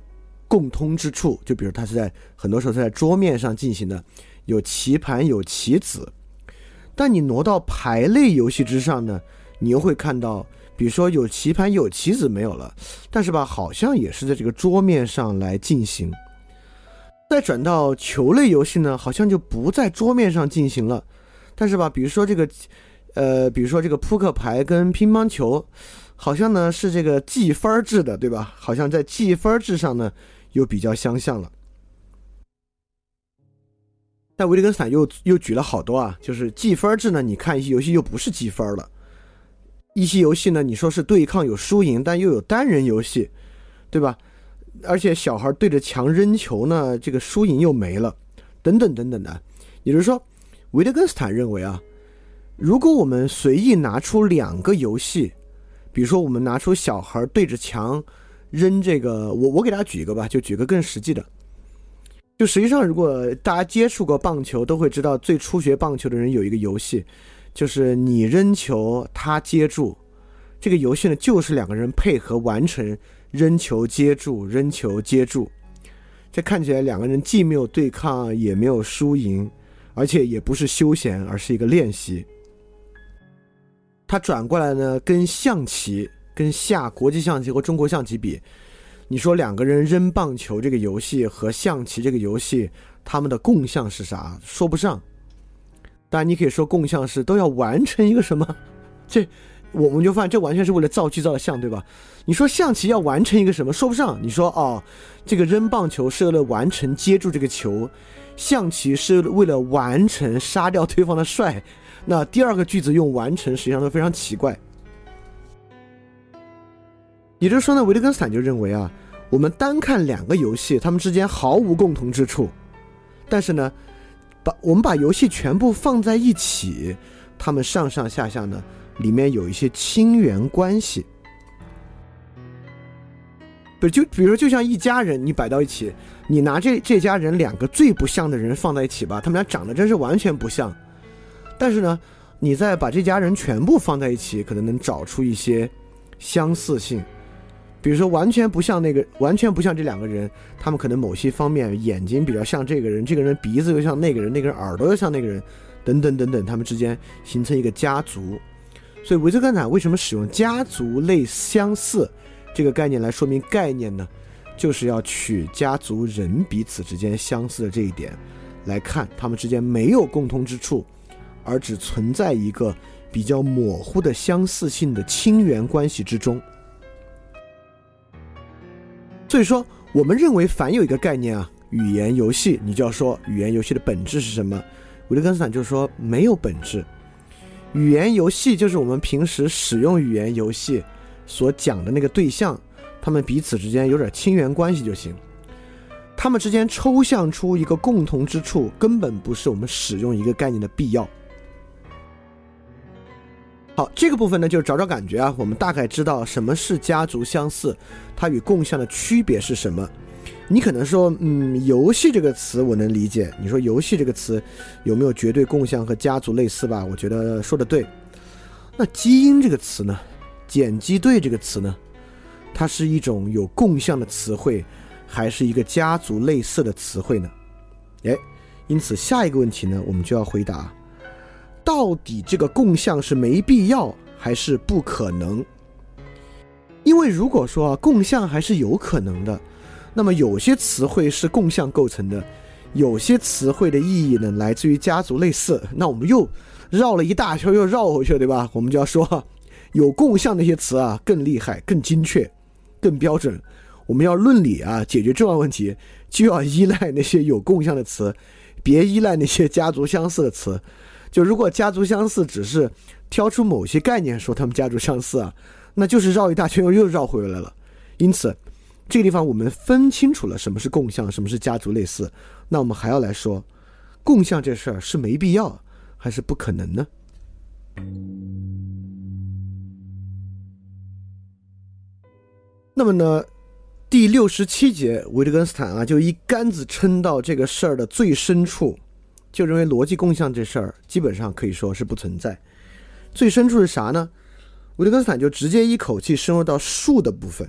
共通之处，就比如它是在很多时候是在桌面上进行的，有棋盘有棋子，但你挪到牌类游戏之上呢，你又会看到，比如说有棋盘有棋子没有了，但是吧，好像也是在这个桌面上来进行。再转到球类游戏呢，好像就不在桌面上进行了，但是吧，比如说这个，呃，比如说这个扑克牌跟乒乓球，好像呢是这个计分制的，对吧？好像在计分制上呢。又比较相像了。但维特根斯坦又又举了好多啊，就是计分制呢，你看一些游戏又不是计分了，一些游戏呢，你说是对抗有输赢，但又有单人游戏，对吧？而且小孩对着墙扔球呢，这个输赢又没了，等等等等的。也就是说，维特根斯坦认为啊，如果我们随意拿出两个游戏，比如说我们拿出小孩对着墙扔这个，我我给大家举一个吧，就举个更实际的。就实际上，如果大家接触过棒球，都会知道最初学棒球的人有一个游戏，就是你扔球，他接住。这个游戏呢，就是两个人配合完成扔球接住，扔球接住。这看起来两个人既没有对抗，也没有输赢，而且也不是休闲，而是一个练习。他转过来呢，跟象棋、跟下国际象棋和中国象棋比。你说两个人扔棒球这个游戏和象棋这个游戏，他们的共项是啥？说不上。当然，你可以说共项是都要完成一个什么？这我们就发现这完全是为了造句造的像，对吧？你说象棋要完成一个什么？说不上。你说哦，这个扔棒球是为了完成接住这个球，象棋是为了完成杀掉对方的帅。那第二个句子用完成，实际上都非常奇怪。也就是说呢，维特根斯坦就认为啊，我们单看两个游戏，它们之间毫无共同之处，但是呢，把我们把游戏全部放在一起，它们上上下下呢，里面有一些亲缘关系。不就比如，就像一家人，你摆到一起，你拿这这家人两个最不像的人放在一起吧，他们俩长得真是完全不像，但是呢，你再把这家人全部放在一起，可能能找出一些相似性。比如说，完全不像那个，完全不像这两个人，他们可能某些方面眼睛比较像这个人，这个人鼻子又像那个人，那个人耳朵又像那个人，等等等等，他们之间形成一个家族。所以维特根斯坦为什么使用家族类相似这个概念来说明概念呢？就是要取家族人彼此之间相似的这一点来看，他们之间没有共通之处，而只存在一个比较模糊的相似性的亲缘关系之中。所以说，我们认为凡有一个概念啊，语言游戏，你就要说语言游戏的本质是什么？维特根斯坦就说没有本质，语言游戏就是我们平时使用语言游戏所讲的那个对象，他们彼此之间有点亲缘关系就行，他们之间抽象出一个共同之处，根本不是我们使用一个概念的必要。好，这个部分呢，就是找找感觉啊。我们大概知道什么是家族相似，它与共项的区别是什么。你可能说，嗯，游戏这个词我能理解。你说游戏这个词有没有绝对共项和家族类似吧？我觉得说的对。那基因这个词呢？碱基对这个词呢？它是一种有共项的词汇，还是一个家族类似的词汇呢？哎，因此下一个问题呢，我们就要回答。到底这个共项是没必要还是不可能？因为如果说啊共项还是有可能的，那么有些词汇是共项构成的，有些词汇的意义呢来自于家族类似，那我们又绕了一大圈又绕回去了，对吧？我们就要说，有共项那些词啊更厉害、更精确、更标准。我们要论理啊，解决重要问题就要依赖那些有共项的词，别依赖那些家族相似的词。就如果家族相似只是挑出某些概念说他们家族相似啊，那就是绕一大圈又又绕回来了。因此，这个地方我们分清楚了什么是共相，什么是家族类似。那我们还要来说，共相这事儿是没必要还是不可能呢？那么呢，第六十七节，维特根斯坦啊就一竿子撑到这个事儿的最深处。就认为逻辑共项这事儿基本上可以说是不存在。最深处是啥呢？维特根斯坦就直接一口气深入到数的部分，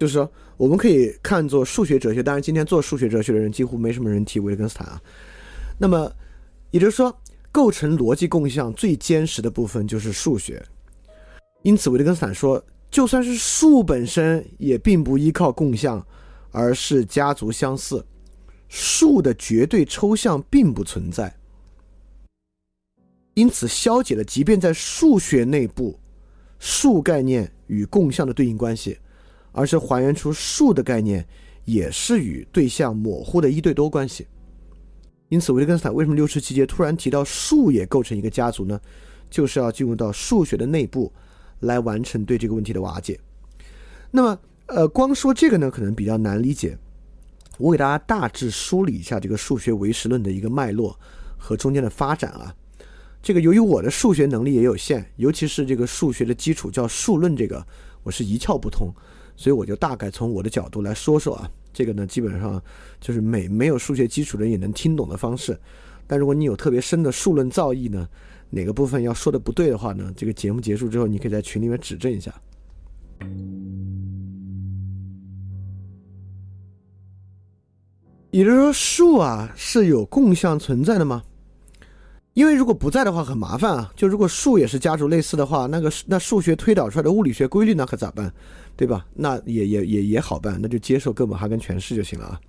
就是说我们可以看作数学哲学。当然，今天做数学哲学的人几乎没什么人提维特根斯坦啊。那么也就是说，构成逻辑共项最坚实的部分就是数学。因此，维特根斯坦说，就算是数本身也并不依靠共项，而是家族相似。数的绝对抽象并不存在，因此消解了即便在数学内部，数概念与共项的对应关系，而是还原出数的概念也是与对象模糊的一对多关系。因此，维特根斯坦为什么六十七节突然提到数也构成一个家族呢？就是要进入到数学的内部来完成对这个问题的瓦解。那么，呃，光说这个呢，可能比较难理解。我给大家大致梳理一下这个数学唯实论的一个脉络和中间的发展啊。这个由于我的数学能力也有限，尤其是这个数学的基础叫数论，这个我是一窍不通，所以我就大概从我的角度来说说啊。这个呢，基本上就是没没有数学基础的人也能听懂的方式。但如果你有特别深的数论造诣呢，哪个部分要说的不对的话呢，这个节目结束之后，你可以在群里面指正一下。也就是说，数啊是有共相存在的吗？因为如果不在的话，很麻烦啊。就如果数也是家族类似的话，那个那数学推导出来的物理学规律那可咋办？对吧？那也也也也好办，那就接受哥本哈根诠释就行了啊。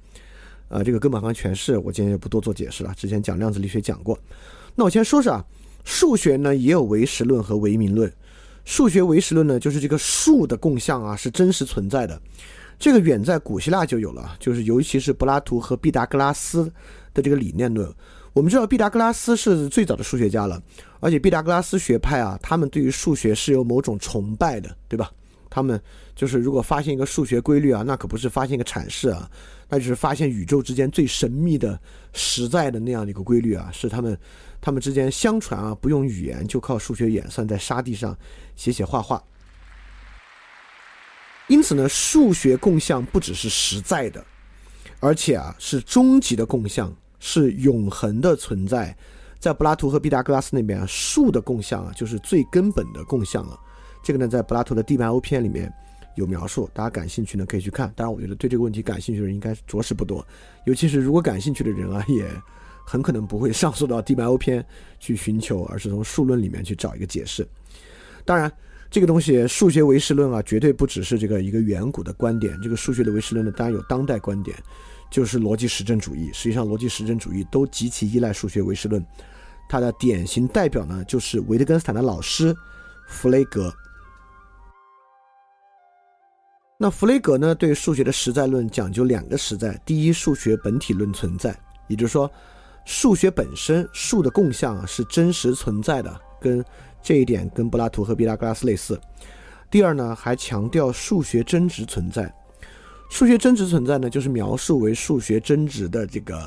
啊，这个哥本哈根诠释我今天就不多做解释了，之前讲量子力学讲过。那我先说说啊，数学呢也有唯实论和唯名论。数学唯实论呢，就是这个数的共相啊是真实存在的。这个远在古希腊就有了，就是尤其是柏拉图和毕达哥拉斯的这个理念论。我们知道毕达哥拉斯是最早的数学家了，而且毕达哥拉斯学派啊，他们对于数学是有某种崇拜的，对吧？他们就是如果发现一个数学规律啊，那可不是发现一个阐释啊，那就是发现宇宙之间最神秘的、实在的那样的一个规律啊，是他们他们之间相传啊，不用语言就靠数学演算，在沙地上写写画画。因此呢，数学共相不只是实在的，而且啊是终极的共相，是永恒的存在。在柏拉图和毕达哥拉斯那边啊，数的共相啊就是最根本的共相了。这个呢，在柏拉图的《地脉欧篇》里面有描述，大家感兴趣呢可以去看。当然，我觉得对这个问题感兴趣的人应该着实不多，尤其是如果感兴趣的人啊，也很可能不会上溯到《地脉欧篇》去寻求，而是从数论里面去找一个解释。当然。这个东西，数学唯实论啊，绝对不只是这个一个远古的观点。这个数学的唯实论呢，当然有当代观点，就是逻辑实证主义。实际上，逻辑实证主义都极其依赖数学唯实论。它的典型代表呢，就是维特根斯坦的老师弗雷格。那弗雷格呢，对数学的实在论讲究两个实在：第一，数学本体论存在，也就是说，数学本身数的共相是真实存在的，跟。这一点跟柏拉图和毕达哥拉斯类似。第二呢，还强调数学真值存在。数学真值存在呢，就是描述为数学真值的这个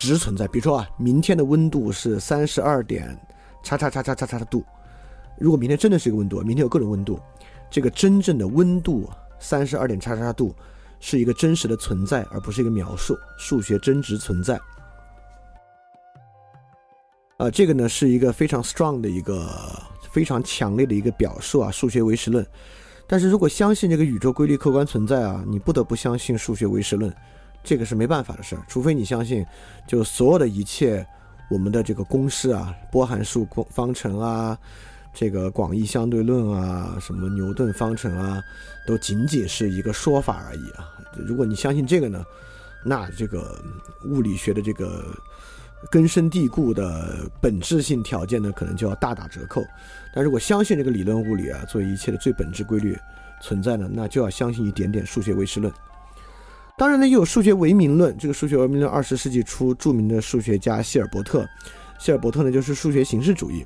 值存在。比如说啊，明天的温度是三十二点叉叉叉叉叉叉度。如果明天真的是一个温度，明天有各种温度，这个真正的温度三十二点叉叉叉度是一个真实的存在，而不是一个描述。数学真值存在。啊，这个呢是一个非常 strong 的一个非常强烈的一个表述啊，数学唯实论。但是如果相信这个宇宙规律客观存在啊，你不得不相信数学唯实论，这个是没办法的事儿。除非你相信，就所有的一切，我们的这个公式啊，波函数方程啊，这个广义相对论啊，什么牛顿方程啊，都仅仅是一个说法而已啊。如果你相信这个呢，那这个物理学的这个。根深蒂固的本质性条件呢，可能就要大打折扣。但如果相信这个理论物理啊，作为一切的最本质规律存在呢，那就要相信一点点数学唯实论。当然呢，又有数学唯名论。这个数学唯名论，二十世纪初著名的数学家希尔伯特。希尔伯特呢，就是数学形式主义。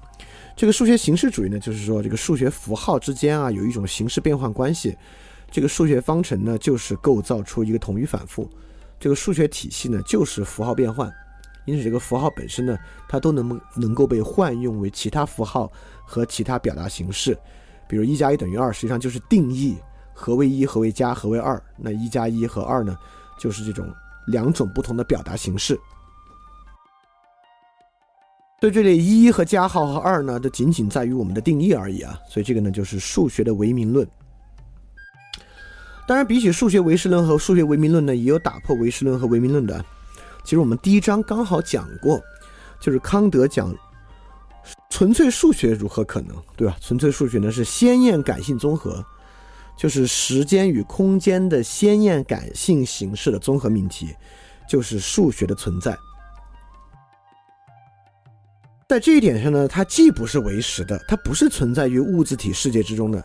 这个数学形式主义呢，就是说这个数学符号之间啊，有一种形式变换关系。这个数学方程呢，就是构造出一个同语反复。这个数学体系呢，就是符号变换。因此，这个符号本身呢，它都能能够被换用为其他符号和其他表达形式。比如一加一等于二，实际上就是定义何为一、何为加、何为二。那一加一和二呢，就是这种两种不同的表达形式。所以这里一和加号和二呢，都仅仅在于我们的定义而已啊。所以这个呢，就是数学的唯名论。当然，比起数学唯实论和数学唯名论呢，也有打破唯实论和唯名论的。其实我们第一章刚好讲过，就是康德讲纯粹数学如何可能，对吧？纯粹数学呢是鲜艳感性综合，就是时间与空间的鲜艳感性形式的综合命题，就是数学的存在。在这一点上呢，它既不是唯实的，它不是存在于物质体世界之中的，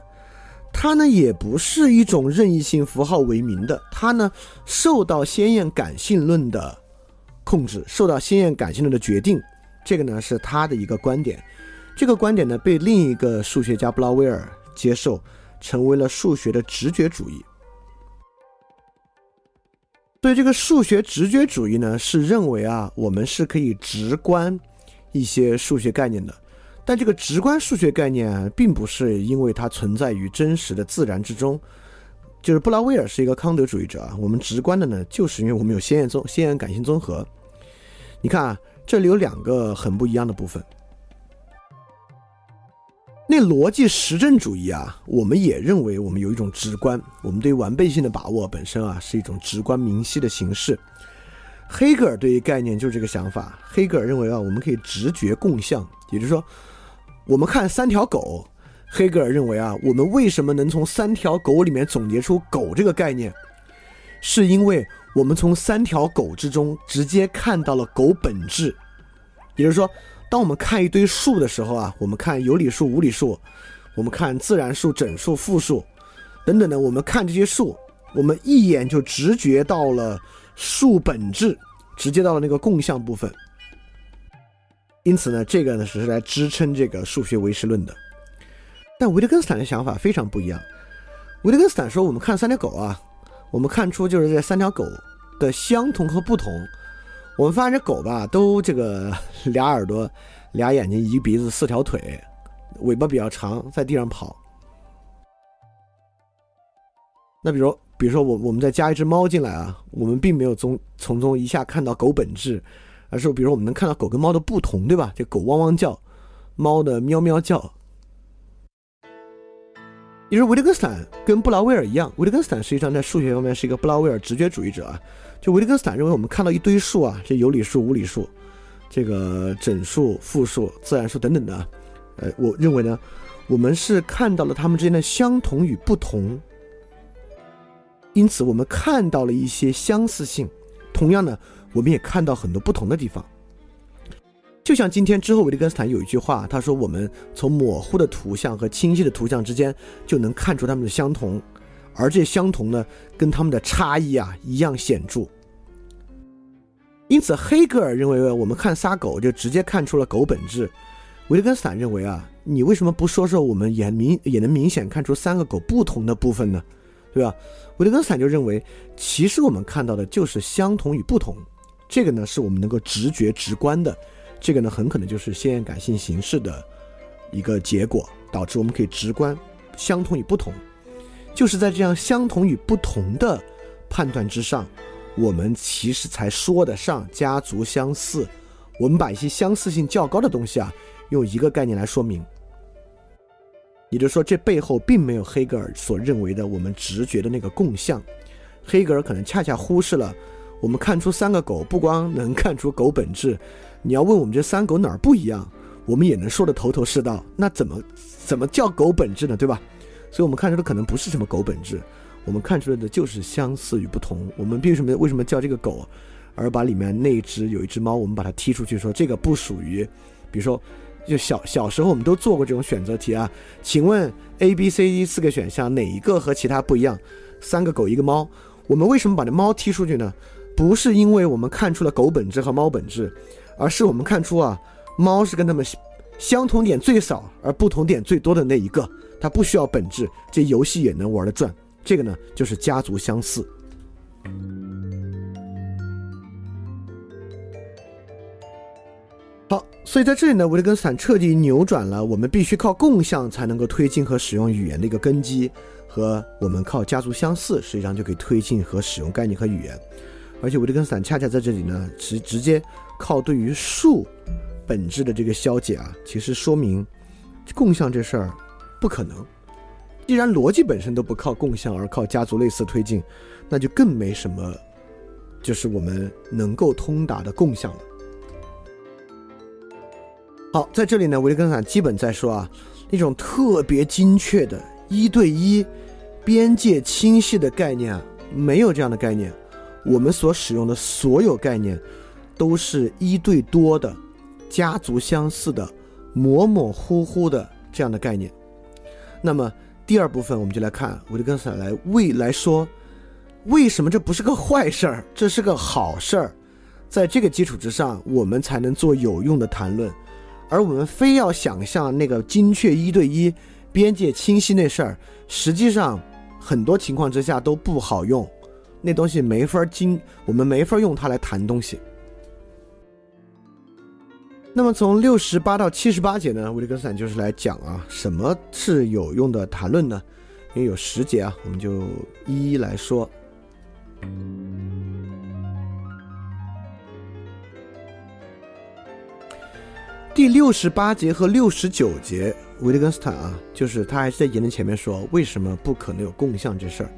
它呢也不是一种任意性符号为名的，它呢受到鲜艳感性论的。控制，受到先验感性论的决定。这个呢是他的一个观点。这个观点呢被另一个数学家布拉威尔接受，成为了数学的直觉主义。所以这个数学直觉主义呢是认为啊，我们是可以直观一些数学概念的。但这个直观数学概念并不是因为它存在于真实的自然之中。就是布拉威尔是一个康德主义者啊，我们直观的呢，就是因为我们有先验综先验感性综合。你看啊，这里有两个很不一样的部分。那逻辑实证主义啊，我们也认为我们有一种直观，我们对完备性的把握本身啊是一种直观明晰的形式。黑格尔对于概念就是这个想法，黑格尔认为啊，我们可以直觉共相，也就是说，我们看三条狗。黑格尔认为啊，我们为什么能从三条狗里面总结出狗这个概念，是因为我们从三条狗之中直接看到了狗本质。也就是说，当我们看一堆数的时候啊，我们看有理数、无理数，我们看自然数、整数、复数等等的，我们看这些数，我们一眼就直觉到了数本质，直接到了那个共相部分。因此呢，这个呢是来支撑这个数学唯实论的。但维特根斯坦的想法非常不一样。维特根斯坦说：“我们看三条狗啊，我们看出就是这三条狗的相同和不同。我们发现这狗吧，都这个俩耳朵、俩眼睛、一鼻子、四条腿，尾巴比较长，在地上跑。那比如，比如说我我们再加一只猫进来啊，我们并没有从从中一下看到狗本质，而是比如我们能看到狗跟猫的不同，对吧？这狗汪汪叫，猫的喵喵叫。”其实维特根斯坦跟布拉威尔一样，维特根斯坦实际上在数学方面是一个布拉威尔直觉主义者啊。就维特根斯坦认为，我们看到一堆数啊，这有理数、无理数，这个整数、复数、自然数等等的，呃，我认为呢，我们是看到了它们之间的相同与不同，因此我们看到了一些相似性，同样呢，我们也看到很多不同的地方。就像今天之后，维特根斯坦有一句话，他说：“我们从模糊的图像和清晰的图像之间就能看出它们的相同，而这相同呢，跟它们的差异啊一样显著。”因此，黑格尔认为，我们看仨狗就直接看出了狗本质。维特根斯坦认为啊，你为什么不说说我们也明也能明显看出三个狗不同的部分呢？对吧？维特根斯坦就认为，其实我们看到的就是相同与不同，这个呢是我们能够直觉直观的。这个呢，很可能就是先验感性形式的一个结果，导致我们可以直观相同与不同。就是在这样相同与不同的判断之上，我们其实才说得上家族相似。我们把一些相似性较高的东西啊，用一个概念来说明。也就是说，这背后并没有黑格尔所认为的我们直觉的那个共相。黑格尔可能恰恰忽视了，我们看出三个狗，不光能看出狗本质。你要问我们这三狗哪儿不一样，我们也能说的头头是道。那怎么怎么叫狗本质呢？对吧？所以我们看出的可能不是什么狗本质，我们看出来的就是相似与不同。我们为什么为什么叫这个狗，而把里面那只有一只猫，我们把它踢出去，说这个不属于。比如说，就小小时候我们都做过这种选择题啊。请问 A、B、C、D 四个选项哪一个和其他不一样？三个狗一个猫，我们为什么把这猫踢出去呢？不是因为我们看出了狗本质和猫本质。而是我们看出啊，猫是跟它们相同点最少而不同点最多的那一个，它不需要本质，这游戏也能玩得转。这个呢，就是家族相似。好，所以在这里呢，维特根斯坦彻底扭转了我们必须靠共享才能够推进和使用语言的一个根基，和我们靠家族相似实际上就可以推进和使用概念和语言。而且维特根斯坦恰恰在这里呢，直直接。靠对于数本质的这个消解啊，其实说明共相这事儿不可能。既然逻辑本身都不靠共相，而靠家族类似推进，那就更没什么，就是我们能够通达的共相了。好，在这里呢，维特根斯坦基本在说啊，那种特别精确的一对一、边界清晰的概念啊，没有这样的概念。我们所使用的所有概念。都是一对多的、家族相似的、模模糊糊的这样的概念。那么第二部分，我们就来看维特根斯坦来为来说，为什么这不是个坏事儿，这是个好事儿。在这个基础之上，我们才能做有用的谈论。而我们非要想象那个精确一对一、边界清晰那事儿，实际上很多情况之下都不好用，那东西没法精，我们没法用它来谈东西。那么从六十八到七十八节呢，维特根斯坦就是来讲啊，什么是有用的谈论呢？因为有十节啊，我们就一一来说。第六十八节和六十九节，维特根斯坦啊，就是他还是在言论前面说，为什么不可能有共相这事儿？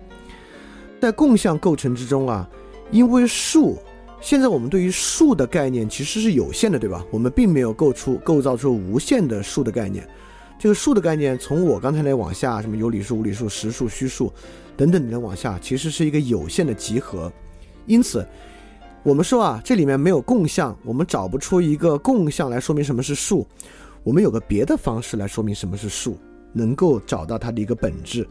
在共相构成之中啊，因为数，现在我们对于数的概念其实是有限的，对吧？我们并没有构出构造出无限的数的概念。这个数的概念，从我刚才那往下，什么有理数、无理数、实数、虚数等等的往下，其实是一个有限的集合。因此。我们说啊，这里面没有共相，我们找不出一个共相来说明什么是数。我们有个别的方式来说明什么是数，能够找到它的一个本质。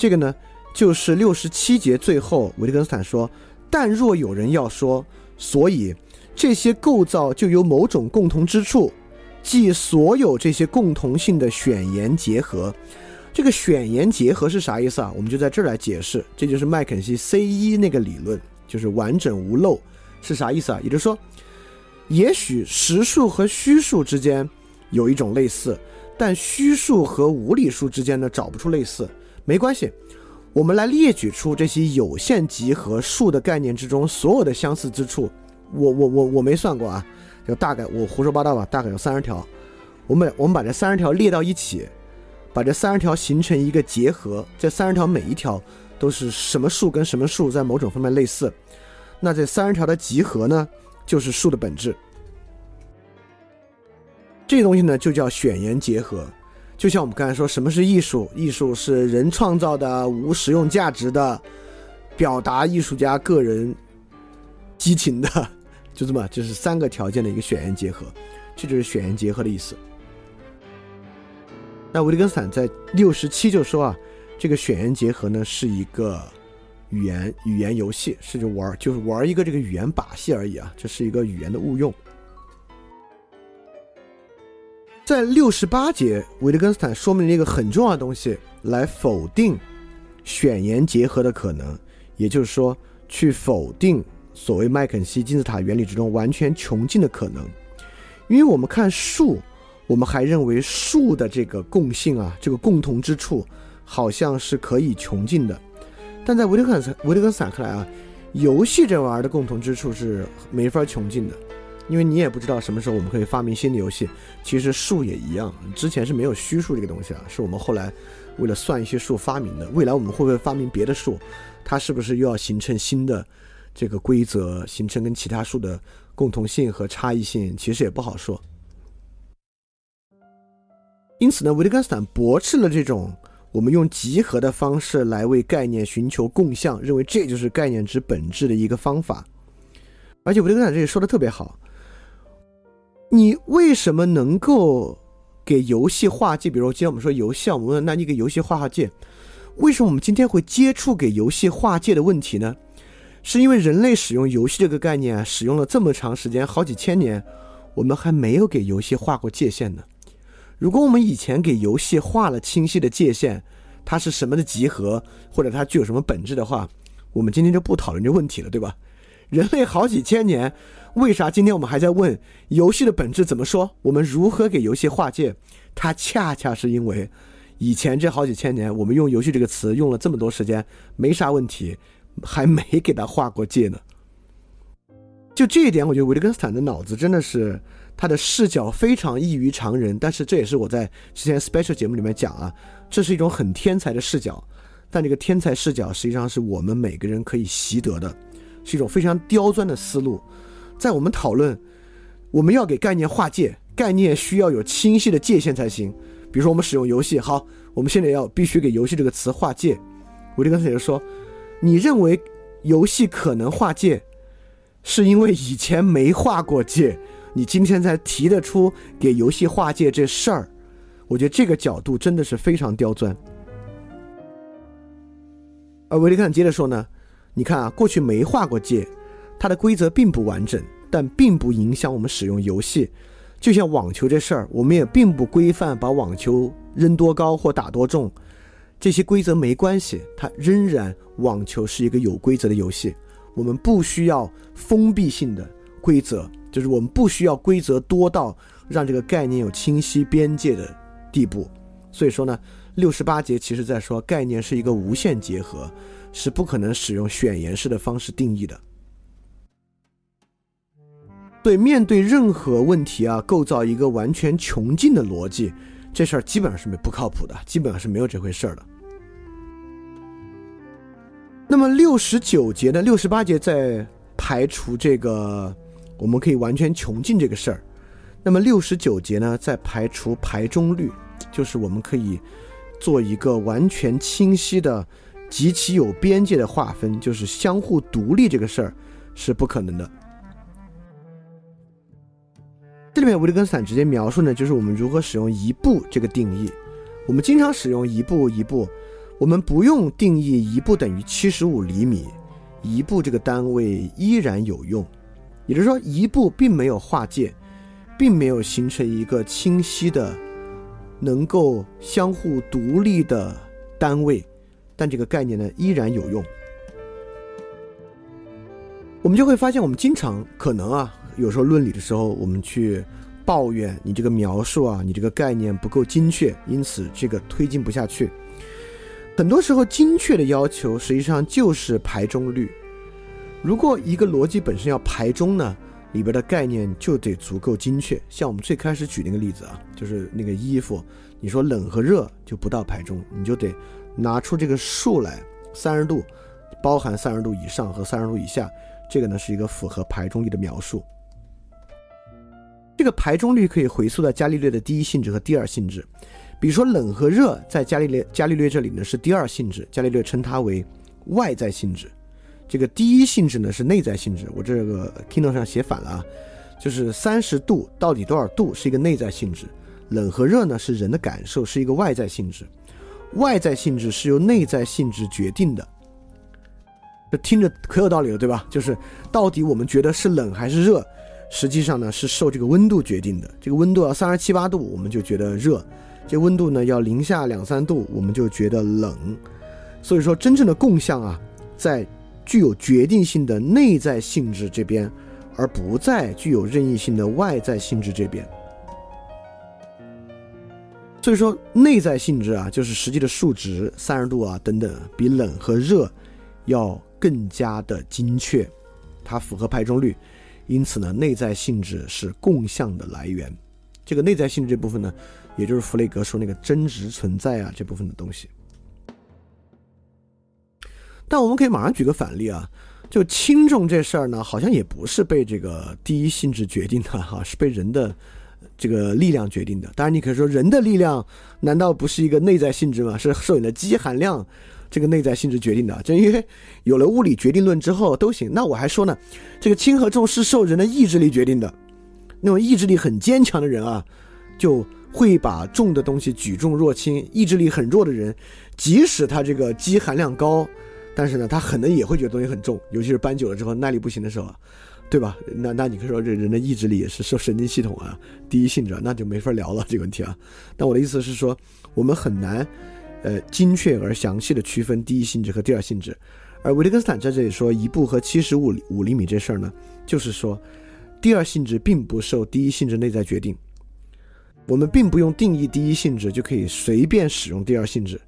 这个呢，就是六十七节最后，维特根斯坦说：“但若有人要说，所以这些构造就有某种共同之处，即所有这些共同性的选言结合。”这个选言结合是啥意思啊？我们就在这儿来解释，这就是麦肯锡 C 一那个理论，就是完整无漏是啥意思啊？也就是说，也许实数和虚数之间有一种类似，但虚数和无理数之间呢找不出类似，没关系，我们来列举出这些有限集合数的概念之中所有的相似之处。我我我我没算过啊，就大概我胡说八道吧，大概有三十条。我们我们把这三十条列到一起。把这三十条形成一个结合，这三十条每一条都是什么数跟什么数在某种方面类似，那这三十条的集合呢，就是数的本质。这东西呢就叫选言结合，就像我们刚才说，什么是艺术？艺术是人创造的、无实用价值的，表达艺术家个人激情的，就这么，就是三个条件的一个选言结合，这就是选言结合的意思。那维特根斯坦在六十七就说啊，这个选言结合呢是一个语言语言游戏，是就玩就是玩一个这个语言把戏而已啊，这是一个语言的误用。在六十八节，维特根斯坦说明了一个很重要的东西，来否定选言结合的可能，也就是说，去否定所谓麦肯锡金字塔原理之中完全穷尽的可能，因为我们看数。我们还认为数的这个共性啊，这个共同之处，好像是可以穷尽的。但在维特根斯维特根斯坦看来啊，游戏这玩意儿的共同之处是没法穷尽的，因为你也不知道什么时候我们可以发明新的游戏。其实数也一样，之前是没有虚数这个东西啊，是我们后来为了算一些数发明的。未来我们会不会发明别的数？它是不是又要形成新的这个规则，形成跟其他数的共同性和差异性？其实也不好说。因此呢，维特根斯坦驳斥了这种我们用集合的方式来为概念寻求共相，认为这就是概念之本质的一个方法。而且维特根斯坦这里说的特别好，你为什么能够给游戏划界？比如今天我们说游戏，我们问那你给游戏划划界，为什么我们今天会接触给游戏划界的问题呢？是因为人类使用游戏这个概念啊使用了这么长时间，好几千年，我们还没有给游戏划过界限呢。如果我们以前给游戏画了清晰的界限，它是什么的集合，或者它具有什么本质的话，我们今天就不讨论这问题了，对吧？人类好几千年，为啥今天我们还在问游戏的本质怎么说？我们如何给游戏划界？它恰恰是因为以前这好几千年，我们用游戏这个词用了这么多时间，没啥问题，还没给它划过界呢。就这一点，我觉得维特根斯坦的脑子真的是。他的视角非常异于常人，但是这也是我在之前 special 节目里面讲啊，这是一种很天才的视角，但这个天才视角实际上是我们每个人可以习得的，是一种非常刁钻的思路。在我们讨论，我们要给概念划界，概念需要有清晰的界限才行。比如说我们使用游戏，好，我们现在要必须给游戏这个词划界。我就刚才就说，你认为游戏可能划界，是因为以前没划过界。你今天才提得出给游戏划界这事儿，我觉得这个角度真的是非常刁钻。而维利克接着说呢，你看啊，过去没划过界，它的规则并不完整，但并不影响我们使用游戏。就像网球这事儿，我们也并不规范把网球扔多高或打多重，这些规则没关系，它仍然网球是一个有规则的游戏。我们不需要封闭性的规则，就是我们不需要规则多到让这个概念有清晰边界的地步。所以说呢，六十八节其实在说概念是一个无限结合，是不可能使用选言式的方式定义的。对，面对任何问题啊，构造一个完全穷尽的逻辑，这事儿基本上是没不靠谱的，基本上是没有这回事儿的。那么六十九节呢？六十八节在排除这个我们可以完全穷尽这个事儿。那么六十九节呢，在排除排中律，就是我们可以做一个完全清晰的、极其有边界的划分，就是相互独立这个事儿是不可能的。这里面维特根斯坦直接描述呢，就是我们如何使用一步这个定义。我们经常使用一步一步，我们不用定义一步等于七十五厘米，一步这个单位依然有用。也就是说，一步并没有划界，并没有形成一个清晰的、能够相互独立的单位，但这个概念呢依然有用。我们就会发现，我们经常可能啊。有时候论理的时候，我们去抱怨你这个描述啊，你这个概念不够精确，因此这个推进不下去。很多时候，精确的要求实际上就是排中率。如果一个逻辑本身要排中呢，里边的概念就得足够精确。像我们最开始举那个例子啊，就是那个衣服，你说冷和热就不到排中，你就得拿出这个数来，三十度包含三十度以上和三十度以下，这个呢是一个符合排中率的描述。这个排中率可以回溯到伽利略的第一性质和第二性质，比如说冷和热，在伽利略伽利略这里呢是第二性质，伽利略称它为外在性质。这个第一性质呢是内在性质，我这个 Kindle 上写反了啊，就是三十度到底多少度是一个内在性质，冷和热呢是人的感受，是一个外在性质。外在性质是由内在性质决定的，这听着可有道理了，对吧？就是到底我们觉得是冷还是热？实际上呢，是受这个温度决定的。这个温度要三十七八度，我们就觉得热；这温度呢要零下两三度，我们就觉得冷。所以说，真正的共相啊，在具有决定性的内在性质这边，而不在具有任意性的外在性质这边。所以说，内在性质啊，就是实际的数值三十度啊等等，比冷和热要更加的精确，它符合排中率。因此呢，内在性质是共相的来源。这个内在性质这部分呢，也就是弗雷格说那个真实存在啊这部分的东西。但我们可以马上举个反例啊，就轻重这事儿呢，好像也不是被这个第一性质决定的哈，是被人的这个力量决定的。当然，你可以说人的力量难道不是一个内在性质吗？是受你的基含量。这个内在性质决定的，正因为有了物理决定论之后都行。那我还说呢，这个轻和重是受人的意志力决定的。那种意志力很坚强的人啊，就会把重的东西举重若轻；意志力很弱的人，即使他这个基含量高，但是呢，他可能也会觉得东西很重。尤其是搬久了之后耐力不行的时候啊，对吧？那那你可以说这人的意志力也是受神经系统啊第一性质，那就没法聊了这个问题啊。但我的意思是说，我们很难。呃，精确而详细的区分第一性质和第二性质，而维特根斯坦在这里说一步和七十五五厘米这事儿呢，就是说，第二性质并不受第一性质内在决定，我们并不用定义第一性质就可以随便使用第二性质，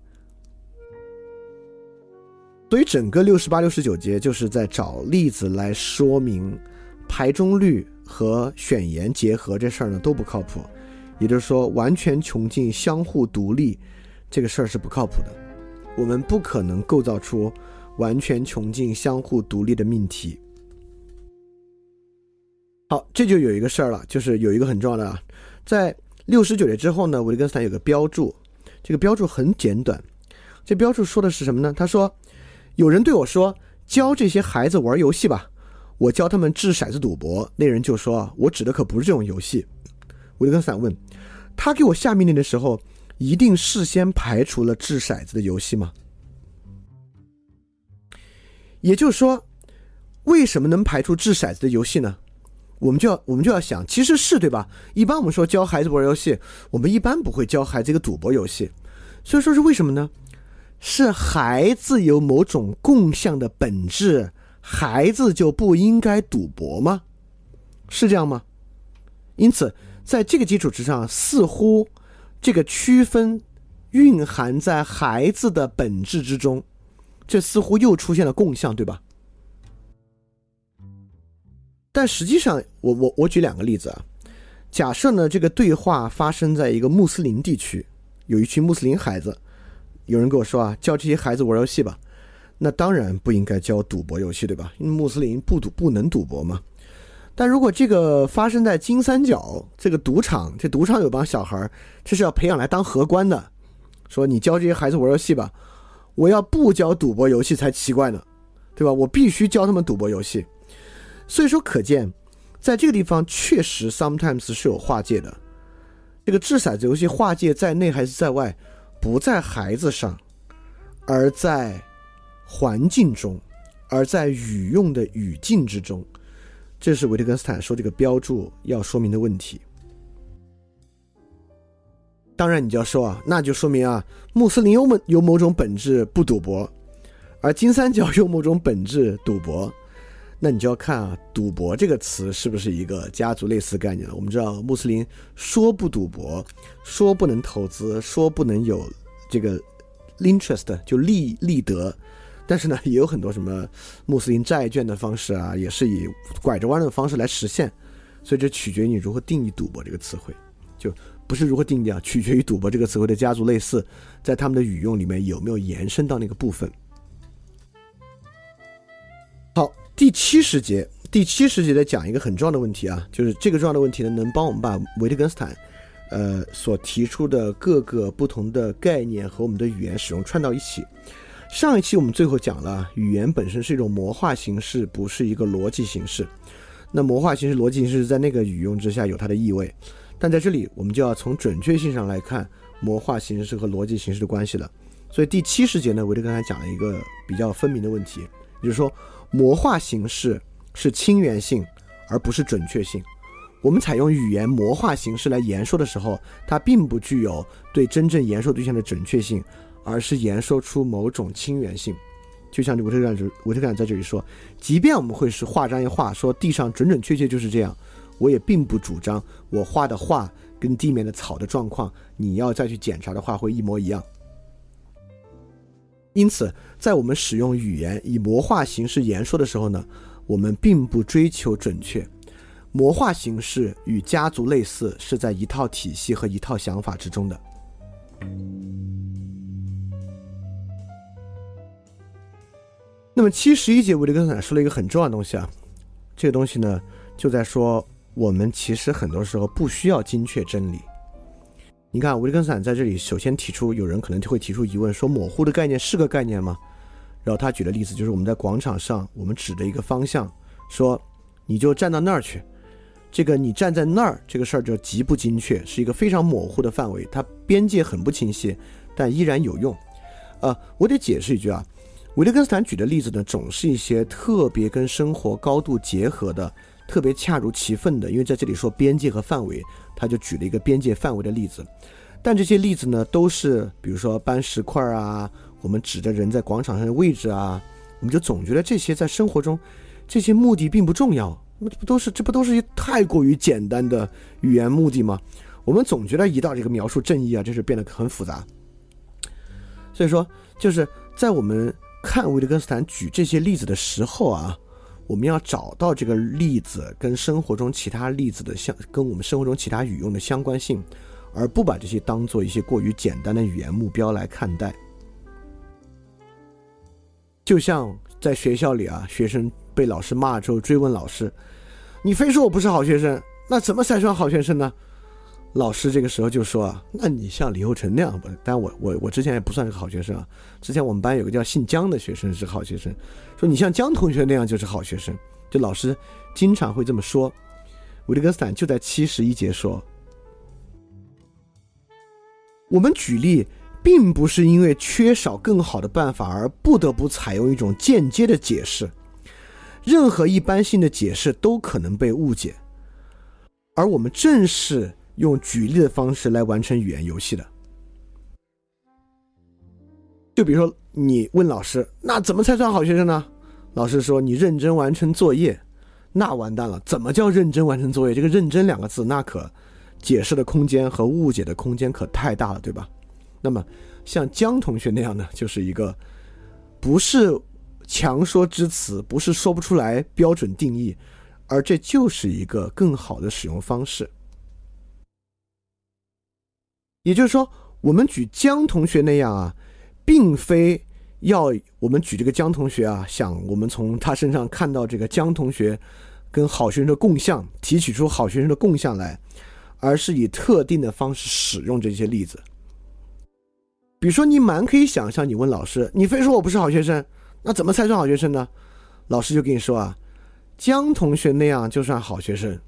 所以整个六十八、六十九节就是在找例子来说明排中率和选言结合这事儿呢都不靠谱，也就是说，完全穷尽、相互独立。这个事儿是不靠谱的，我们不可能构造出完全穷尽、相互独立的命题。好，这就有一个事儿了，就是有一个很重要的，啊，在六十九节之后呢，维根斯坦有个标注，这个标注很简短，这标注说的是什么呢？他说，有人对我说，教这些孩子玩游戏吧，我教他们掷骰子赌博。那人就说，我指的可不是这种游戏。维特根斯坦问他给我下命令的时候。一定事先排除了掷骰子的游戏吗？也就是说，为什么能排除掷骰子的游戏呢？我们就要我们就要想，其实是对吧？一般我们说教孩子玩游戏，我们一般不会教孩子一个赌博游戏。所以说是为什么呢？是孩子有某种共向的本质，孩子就不应该赌博吗？是这样吗？因此，在这个基础之上，似乎这个区分蕴含在孩子的本质之中，这似乎又出现了共向，对吧？但实际上，我我我举两个例子啊。假设呢，这个对话发生在一个穆斯林地区，有一群穆斯林孩子，有人跟我说啊，教这些孩子玩游戏吧。那当然不应该教赌博游戏，对吧？因为穆斯林不赌不能赌博嘛。但如果这个发生在金三角这个赌场，这赌场有帮小孩这是要培养来当荷官的，说你教这些孩子玩游戏吧，我要不教赌博游戏才奇怪呢，对吧？我必须教他们赌博游戏。所以说，可见，在这个地方确实 sometimes 是有划界的。这个掷骰子游戏划界在内还是在外，不在孩子上，而在环境中，而在语用的语境之中。这是维特根斯坦说这个标注要说明的问题。当然，你就要说啊，那就说明啊，穆斯林有某有某种本质不赌博，而金三角有某种本质赌博。那你就要看啊，赌博这个词是不是一个家族类似概念了？我们知道穆斯林说不赌博，说不能投资，说不能有这个 interest 就利利得，但是呢，也有很多什么穆斯林债券的方式啊，也是以拐着弯的方式来实现。所以这取决于你如何定义赌博这个词汇，就不是如何定义啊，取决于赌博这个词汇的家族类似，在他们的语用里面有没有延伸到那个部分。好第七十节，第七十节在讲一个很重要的问题啊，就是这个重要的问题呢，能帮我们把维特根斯坦，呃，所提出的各个不同的概念和我们的语言使用串到一起。上一期我们最后讲了，语言本身是一种魔化形式，不是一个逻辑形式。那魔化形式、逻辑形式在那个语用之下有它的意味，但在这里我们就要从准确性上来看魔化形式和逻辑形式的关系了。所以第七十节呢，维特根斯坦讲了一个比较分明的问题，也就是说。魔化形式是亲缘性，而不是准确性。我们采用语言魔化形式来言说的时候，它并不具有对真正言说对象的准确性，而是言说出某种亲缘性。就像维特感维特感在这里说，即便我们会是画张一画，说地上准准确确就是这样，我也并不主张我画的画跟地面的草的状况，你要再去检查的话会一模一样。因此，在我们使用语言以魔化形式言说的时候呢，我们并不追求准确。魔化形式与家族类似，是在一套体系和一套想法之中的。那么七十一节，维特根斯坦说了一个很重要的东西啊，这个东西呢，就在说我们其实很多时候不需要精确真理。你看，维特根斯坦在这里首先提出，有人可能就会提出疑问，说模糊的概念是个概念吗？然后他举的例子就是我们在广场上，我们指的一个方向，说你就站到那儿去。这个你站在那儿这个事儿就极不精确，是一个非常模糊的范围，它边界很不清晰，但依然有用。呃，我得解释一句啊，维特根斯坦举的例子呢，总是一些特别跟生活高度结合的。特别恰如其分的，因为在这里说边界和范围，他就举了一个边界范围的例子。但这些例子呢，都是比如说搬石块啊，我们指着人在广场上的位置啊，我们就总觉得这些在生活中，这些目的并不重要。那这不都是这不都是太过于简单的语言目的吗？我们总觉得一到这个描述正义啊，这是变得很复杂。所以说，就是在我们看维特根斯坦举这些例子的时候啊。我们要找到这个例子跟生活中其他例子的相，跟我们生活中其他语用的相关性，而不把这些当做一些过于简单的语言目标来看待。就像在学校里啊，学生被老师骂之后追问老师：“你非说我不是好学生，那怎么才算好学生呢？”老师这个时候就说啊，那你像李厚成那样不？但我我我之前也不算是个好学生啊。之前我们班有个叫姓姜的学生是好学生，说你像姜同学那样就是好学生。就老师经常会这么说。维特根斯坦就在七十一节说，我们举例并不是因为缺少更好的办法而不得不采用一种间接的解释。任何一般性的解释都可能被误解，而我们正是用举例的方式来完成语言游戏的。就比如说，你问老师：“那怎么才算好学生呢？”老师说：“你认真完成作业。”那完蛋了，怎么叫认真完成作业？这个“认真”两个字，那可解释的空间和误解的空间可太大了，对吧？那么像江同学那样呢，就是一个不是强说之词，不是说不出来标准定义，而这就是一个更好的使用方式。也就是说，我们举江同学那样啊，并非要我们举这个江同学啊，想我们从他身上看到这个江同学。跟好学生的共相，提取出好学生的共相来，而是以特定的方式使用这些例子。比如说，你蛮可以想象，你问老师，你非说我不是好学生，那怎么才算好学生呢？老师就跟你说啊，江同学那样就算好学生，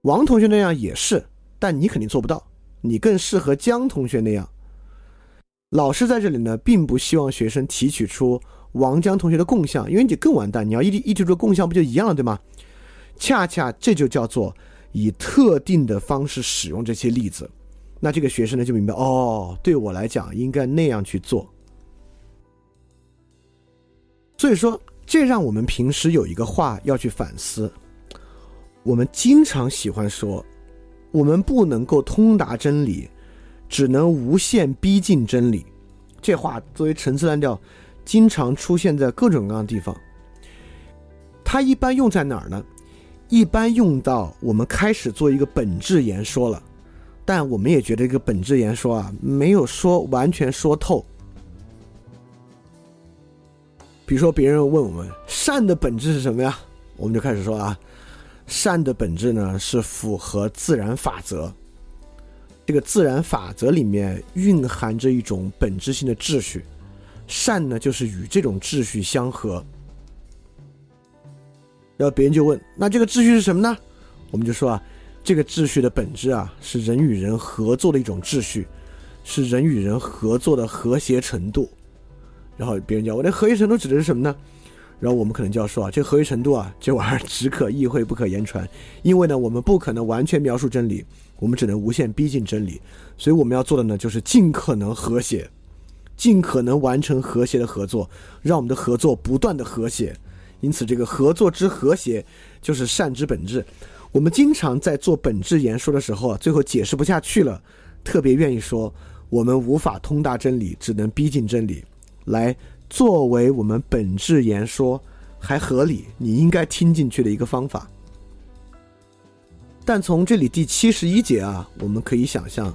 王同学那样也是，但你肯定做不到，你更适合江同学那样。老师在这里呢，并不希望学生提取出。王江同学的共相，因为你更完蛋，你要一一提出共相，不就一样了，对吗？恰恰这就叫做以特定的方式使用这些例子，那这个学生呢就明白，哦，对我来讲应该那样去做。所以说，这让我们平时有一个话要去反思：我们经常喜欢说，我们不能够通达真理，只能无限逼近真理。这话作为陈词滥调。经常出现在各种各样的地方。它一般用在哪儿呢？一般用到我们开始做一个本质言说了，但我们也觉得这个本质言说啊，没有说完全说透。比如说，别人问我们善的本质是什么呀？我们就开始说啊，善的本质呢是符合自然法则。这个自然法则里面蕴含着一种本质性的秩序。善呢，就是与这种秩序相合。然后别人就问：“那这个秩序是什么呢？”我们就说啊，这个秩序的本质啊，是人与人合作的一种秩序，是人与人合作的和谐程度。然后别人讲：“我的和谐程度指的是什么呢？”然后我们可能就要说啊，这和谐程度啊，这玩意儿只可意会不可言传，因为呢，我们不可能完全描述真理，我们只能无限逼近真理，所以我们要做的呢，就是尽可能和谐。尽可能完成和谐的合作，让我们的合作不断的和谐。因此，这个合作之和谐就是善之本质。我们经常在做本质言说的时候啊，最后解释不下去了，特别愿意说我们无法通达真理，只能逼近真理，来作为我们本质言说还合理，你应该听进去的一个方法。但从这里第七十一节啊，我们可以想象，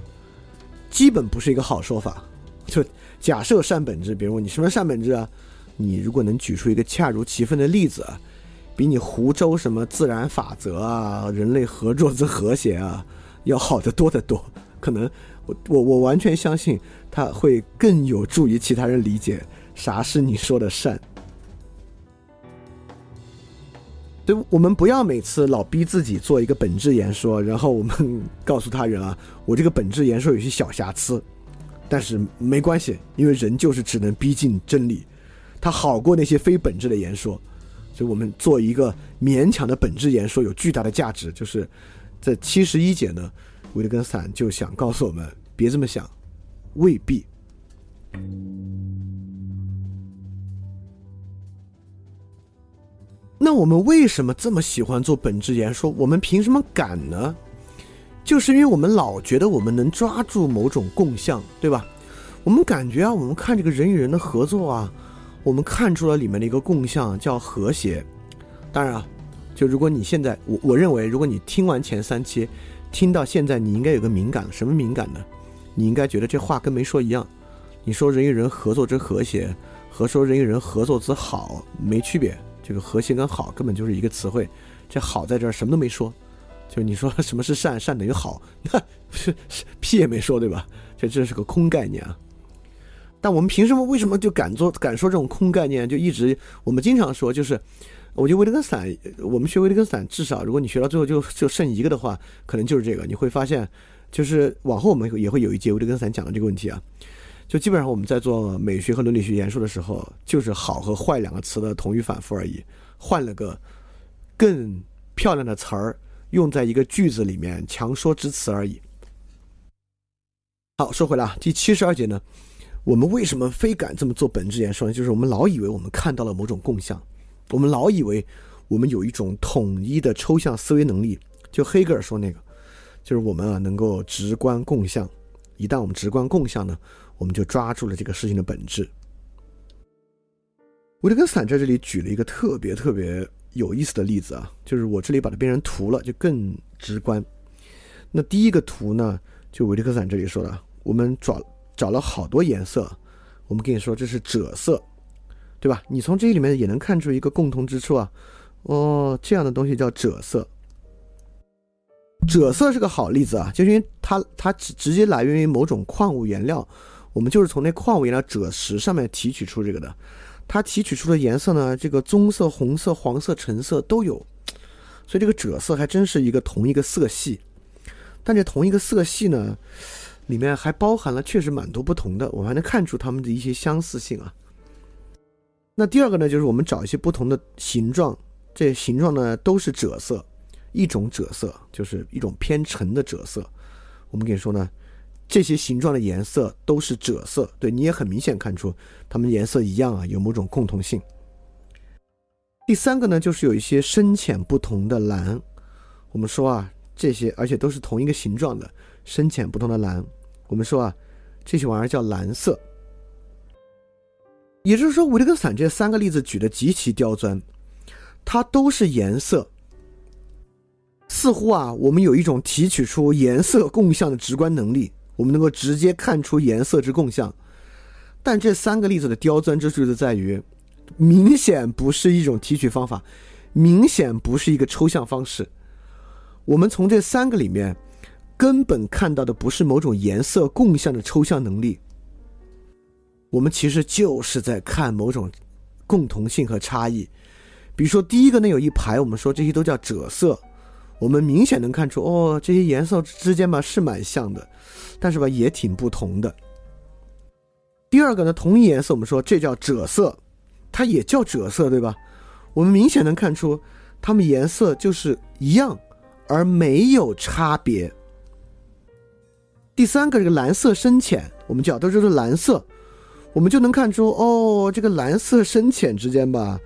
基本不是一个好说法，就。假设善本质，比如你什么善本质啊？你如果能举出一个恰如其分的例子，比你湖州什么自然法则啊、人类合作之和谐啊，要好得多得多。可能我我我完全相信，他会更有助于其他人理解啥是你说的善。对我们不要每次老逼自己做一个本质言说，然后我们告诉他人啊，我这个本质言说有些小瑕疵。但是没关系，因为人就是只能逼近真理，它好过那些非本质的言说，所以我们做一个勉强的本质言说有巨大的价值。就是在七十一节呢，维特根斯坦就想告诉我们，别这么想，未必。那我们为什么这么喜欢做本质言说？我们凭什么敢呢？就是因为我们老觉得我们能抓住某种共相，对吧？我们感觉啊，我们看这个人与人的合作啊，我们看出了里面的一个共相叫和谐。当然啊，就如果你现在，我我认为，如果你听完前三期，听到现在，你应该有个敏感，什么敏感呢？你应该觉得这话跟没说一样。你说人与人合作之和谐，和说人与人合作之好没区别。这个和谐跟好根本就是一个词汇，这好在这儿什么都没说。就你说 什么是善，善等于好，那是 屁也没说，对吧？这这是个空概念啊。但我们凭什么？为什么就敢做、敢说这种空概念？就一直我们经常说，就是我觉得维特根斯坦，我们学维特根斯坦，至少如果你学到最后就就剩一个的话，可能就是这个。你会发现，就是往后我们也会有一节维特根斯坦讲的这个问题啊，就基本上我们在做美学和伦理学研述的时候，就是好和坏两个词的同语反复而已，换了个更漂亮的词儿用在一个句子里面，强说之词而已。好，说回来啊，第七十二节呢，我们为什么非敢这么做本质研说呢？就是我们老以为我们看到了某种共相，我们老以为我们有一种统一的抽象思维能力。就黑格尔说那个，就是我们啊能够直观共相，一旦我们直观共相呢。我们就抓住了这个事情的本质。维特根斯坦在这里举了一个特别特别有意思的例子啊，就是我这里把它变成图了，就更直观。那第一个图呢，就维特根斯坦这里说的，我们找找了好多颜色，我们跟你说这是赭色，对吧？你从这里面也能看出一个共同之处啊。哦，这样的东西叫赭色。赭色是个好例子啊，就因为它它直直接来源于某种矿物原料。我们就是从那矿物原料赭石上面提取出这个的，它提取出的颜色呢，这个棕色、红色、黄色、橙色都有，所以这个赭色还真是一个同一个色系。但这同一个色系呢，里面还包含了确实蛮多不同的，我们还能看出它们的一些相似性啊。那第二个呢，就是我们找一些不同的形状，这形状呢都是赭色，一种赭色就是一种偏橙的赭色。我们跟你说呢。这些形状的颜色都是赭色，对你也很明显看出它们颜色一样啊，有某种共同性。第三个呢，就是有一些深浅不同的蓝。我们说啊，这些而且都是同一个形状的深浅不同的蓝。我们说啊，这些玩意儿叫蓝色。也就是说，维特根斯坦这三个例子举的极其刁钻，它都是颜色。似乎啊，我们有一种提取出颜色共相的直观能力。我们能够直接看出颜色之共相，但这三个例子的刁钻之处就在于，明显不是一种提取方法，明显不是一个抽象方式。我们从这三个里面，根本看到的不是某种颜色共相的抽象能力，我们其实就是在看某种共同性和差异。比如说第一个那有一排，我们说这些都叫赭色，我们明显能看出，哦，这些颜色之间吧是蛮像的。但是吧，也挺不同的。第二个呢，同一颜色，我们说这叫赭色，它也叫赭色，对吧？我们明显能看出，它们颜色就是一样，而没有差别。第三个，这个蓝色深浅，我们叫都是蓝色，我们就能看出，哦，这个蓝色深浅之间吧，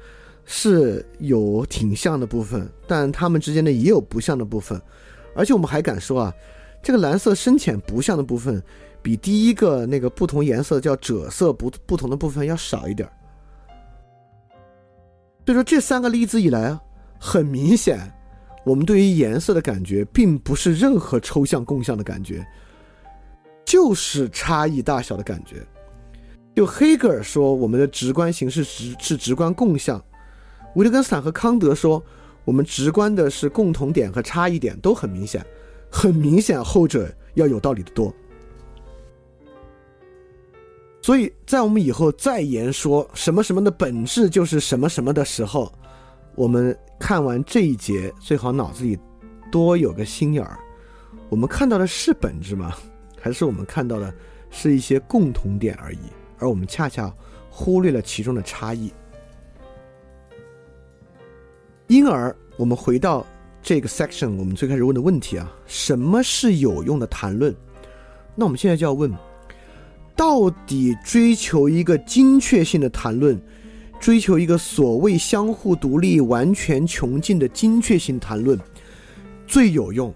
是有挺像的部分，但它们之间呢也有不像的部分，而且我们还敢说啊。这个蓝色深浅不像的部分，比第一个那个不同颜色叫赭色不不同的部分要少一点儿。所以说这三个例子以来啊，很明显，我们对于颜色的感觉并不是任何抽象共相的感觉，就是差异大小的感觉。就黑格尔说我们的直观形式直是直观共相，维特根斯坦和康德说我们直观的是共同点和差异点都很明显。很明显，后者要有道理的多。所以在我们以后再言说什么什么的本质就是什么什么的时候，我们看完这一节，最好脑子里多有个心眼儿：我们看到的是本质吗？还是我们看到的是一些共同点而已？而我们恰恰忽略了其中的差异。因而，我们回到。这个 section 我们最开始问的问题啊，什么是有用的谈论？那我们现在就要问，到底追求一个精确性的谈论，追求一个所谓相互独立、完全穷尽的精确性谈论最有用，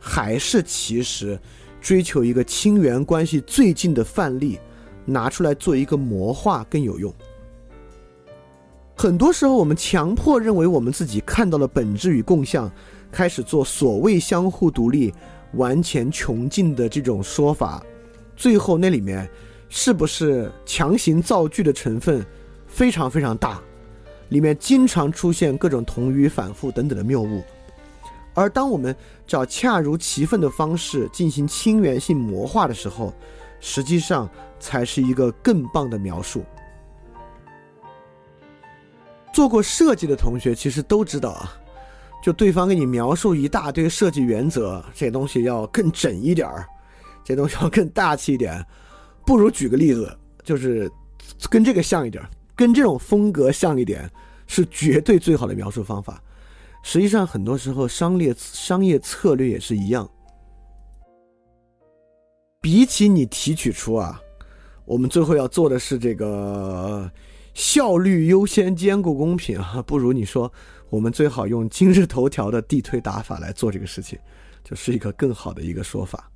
还是其实追求一个亲缘关系最近的范例拿出来做一个模化更有用？很多时候，我们强迫认为我们自己看到了本质与共相，开始做所谓相互独立、完全穷尽的这种说法，最后那里面是不是强行造句的成分非常非常大？里面经常出现各种同语反复等等的谬误。而当我们找恰如其分的方式进行亲缘性魔化的时候，实际上才是一个更棒的描述。做过设计的同学其实都知道啊，就对方给你描述一大堆设计原则，这东西要更整一点儿，这东西要更大气一点，不如举个例子，就是跟这个像一点，跟这种风格像一点，是绝对最好的描述方法。实际上，很多时候商业商业策略也是一样。比起你提取出啊，我们最后要做的是这个效率优先兼顾公平啊，不如你说我们最好用今日头条的地推打法来做这个事情，就是一个更好的一个说法，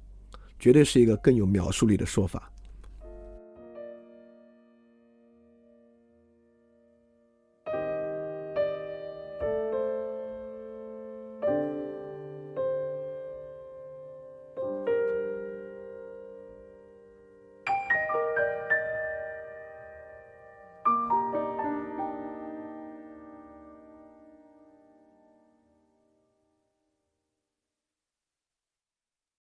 绝对是一个更有描述力的说法。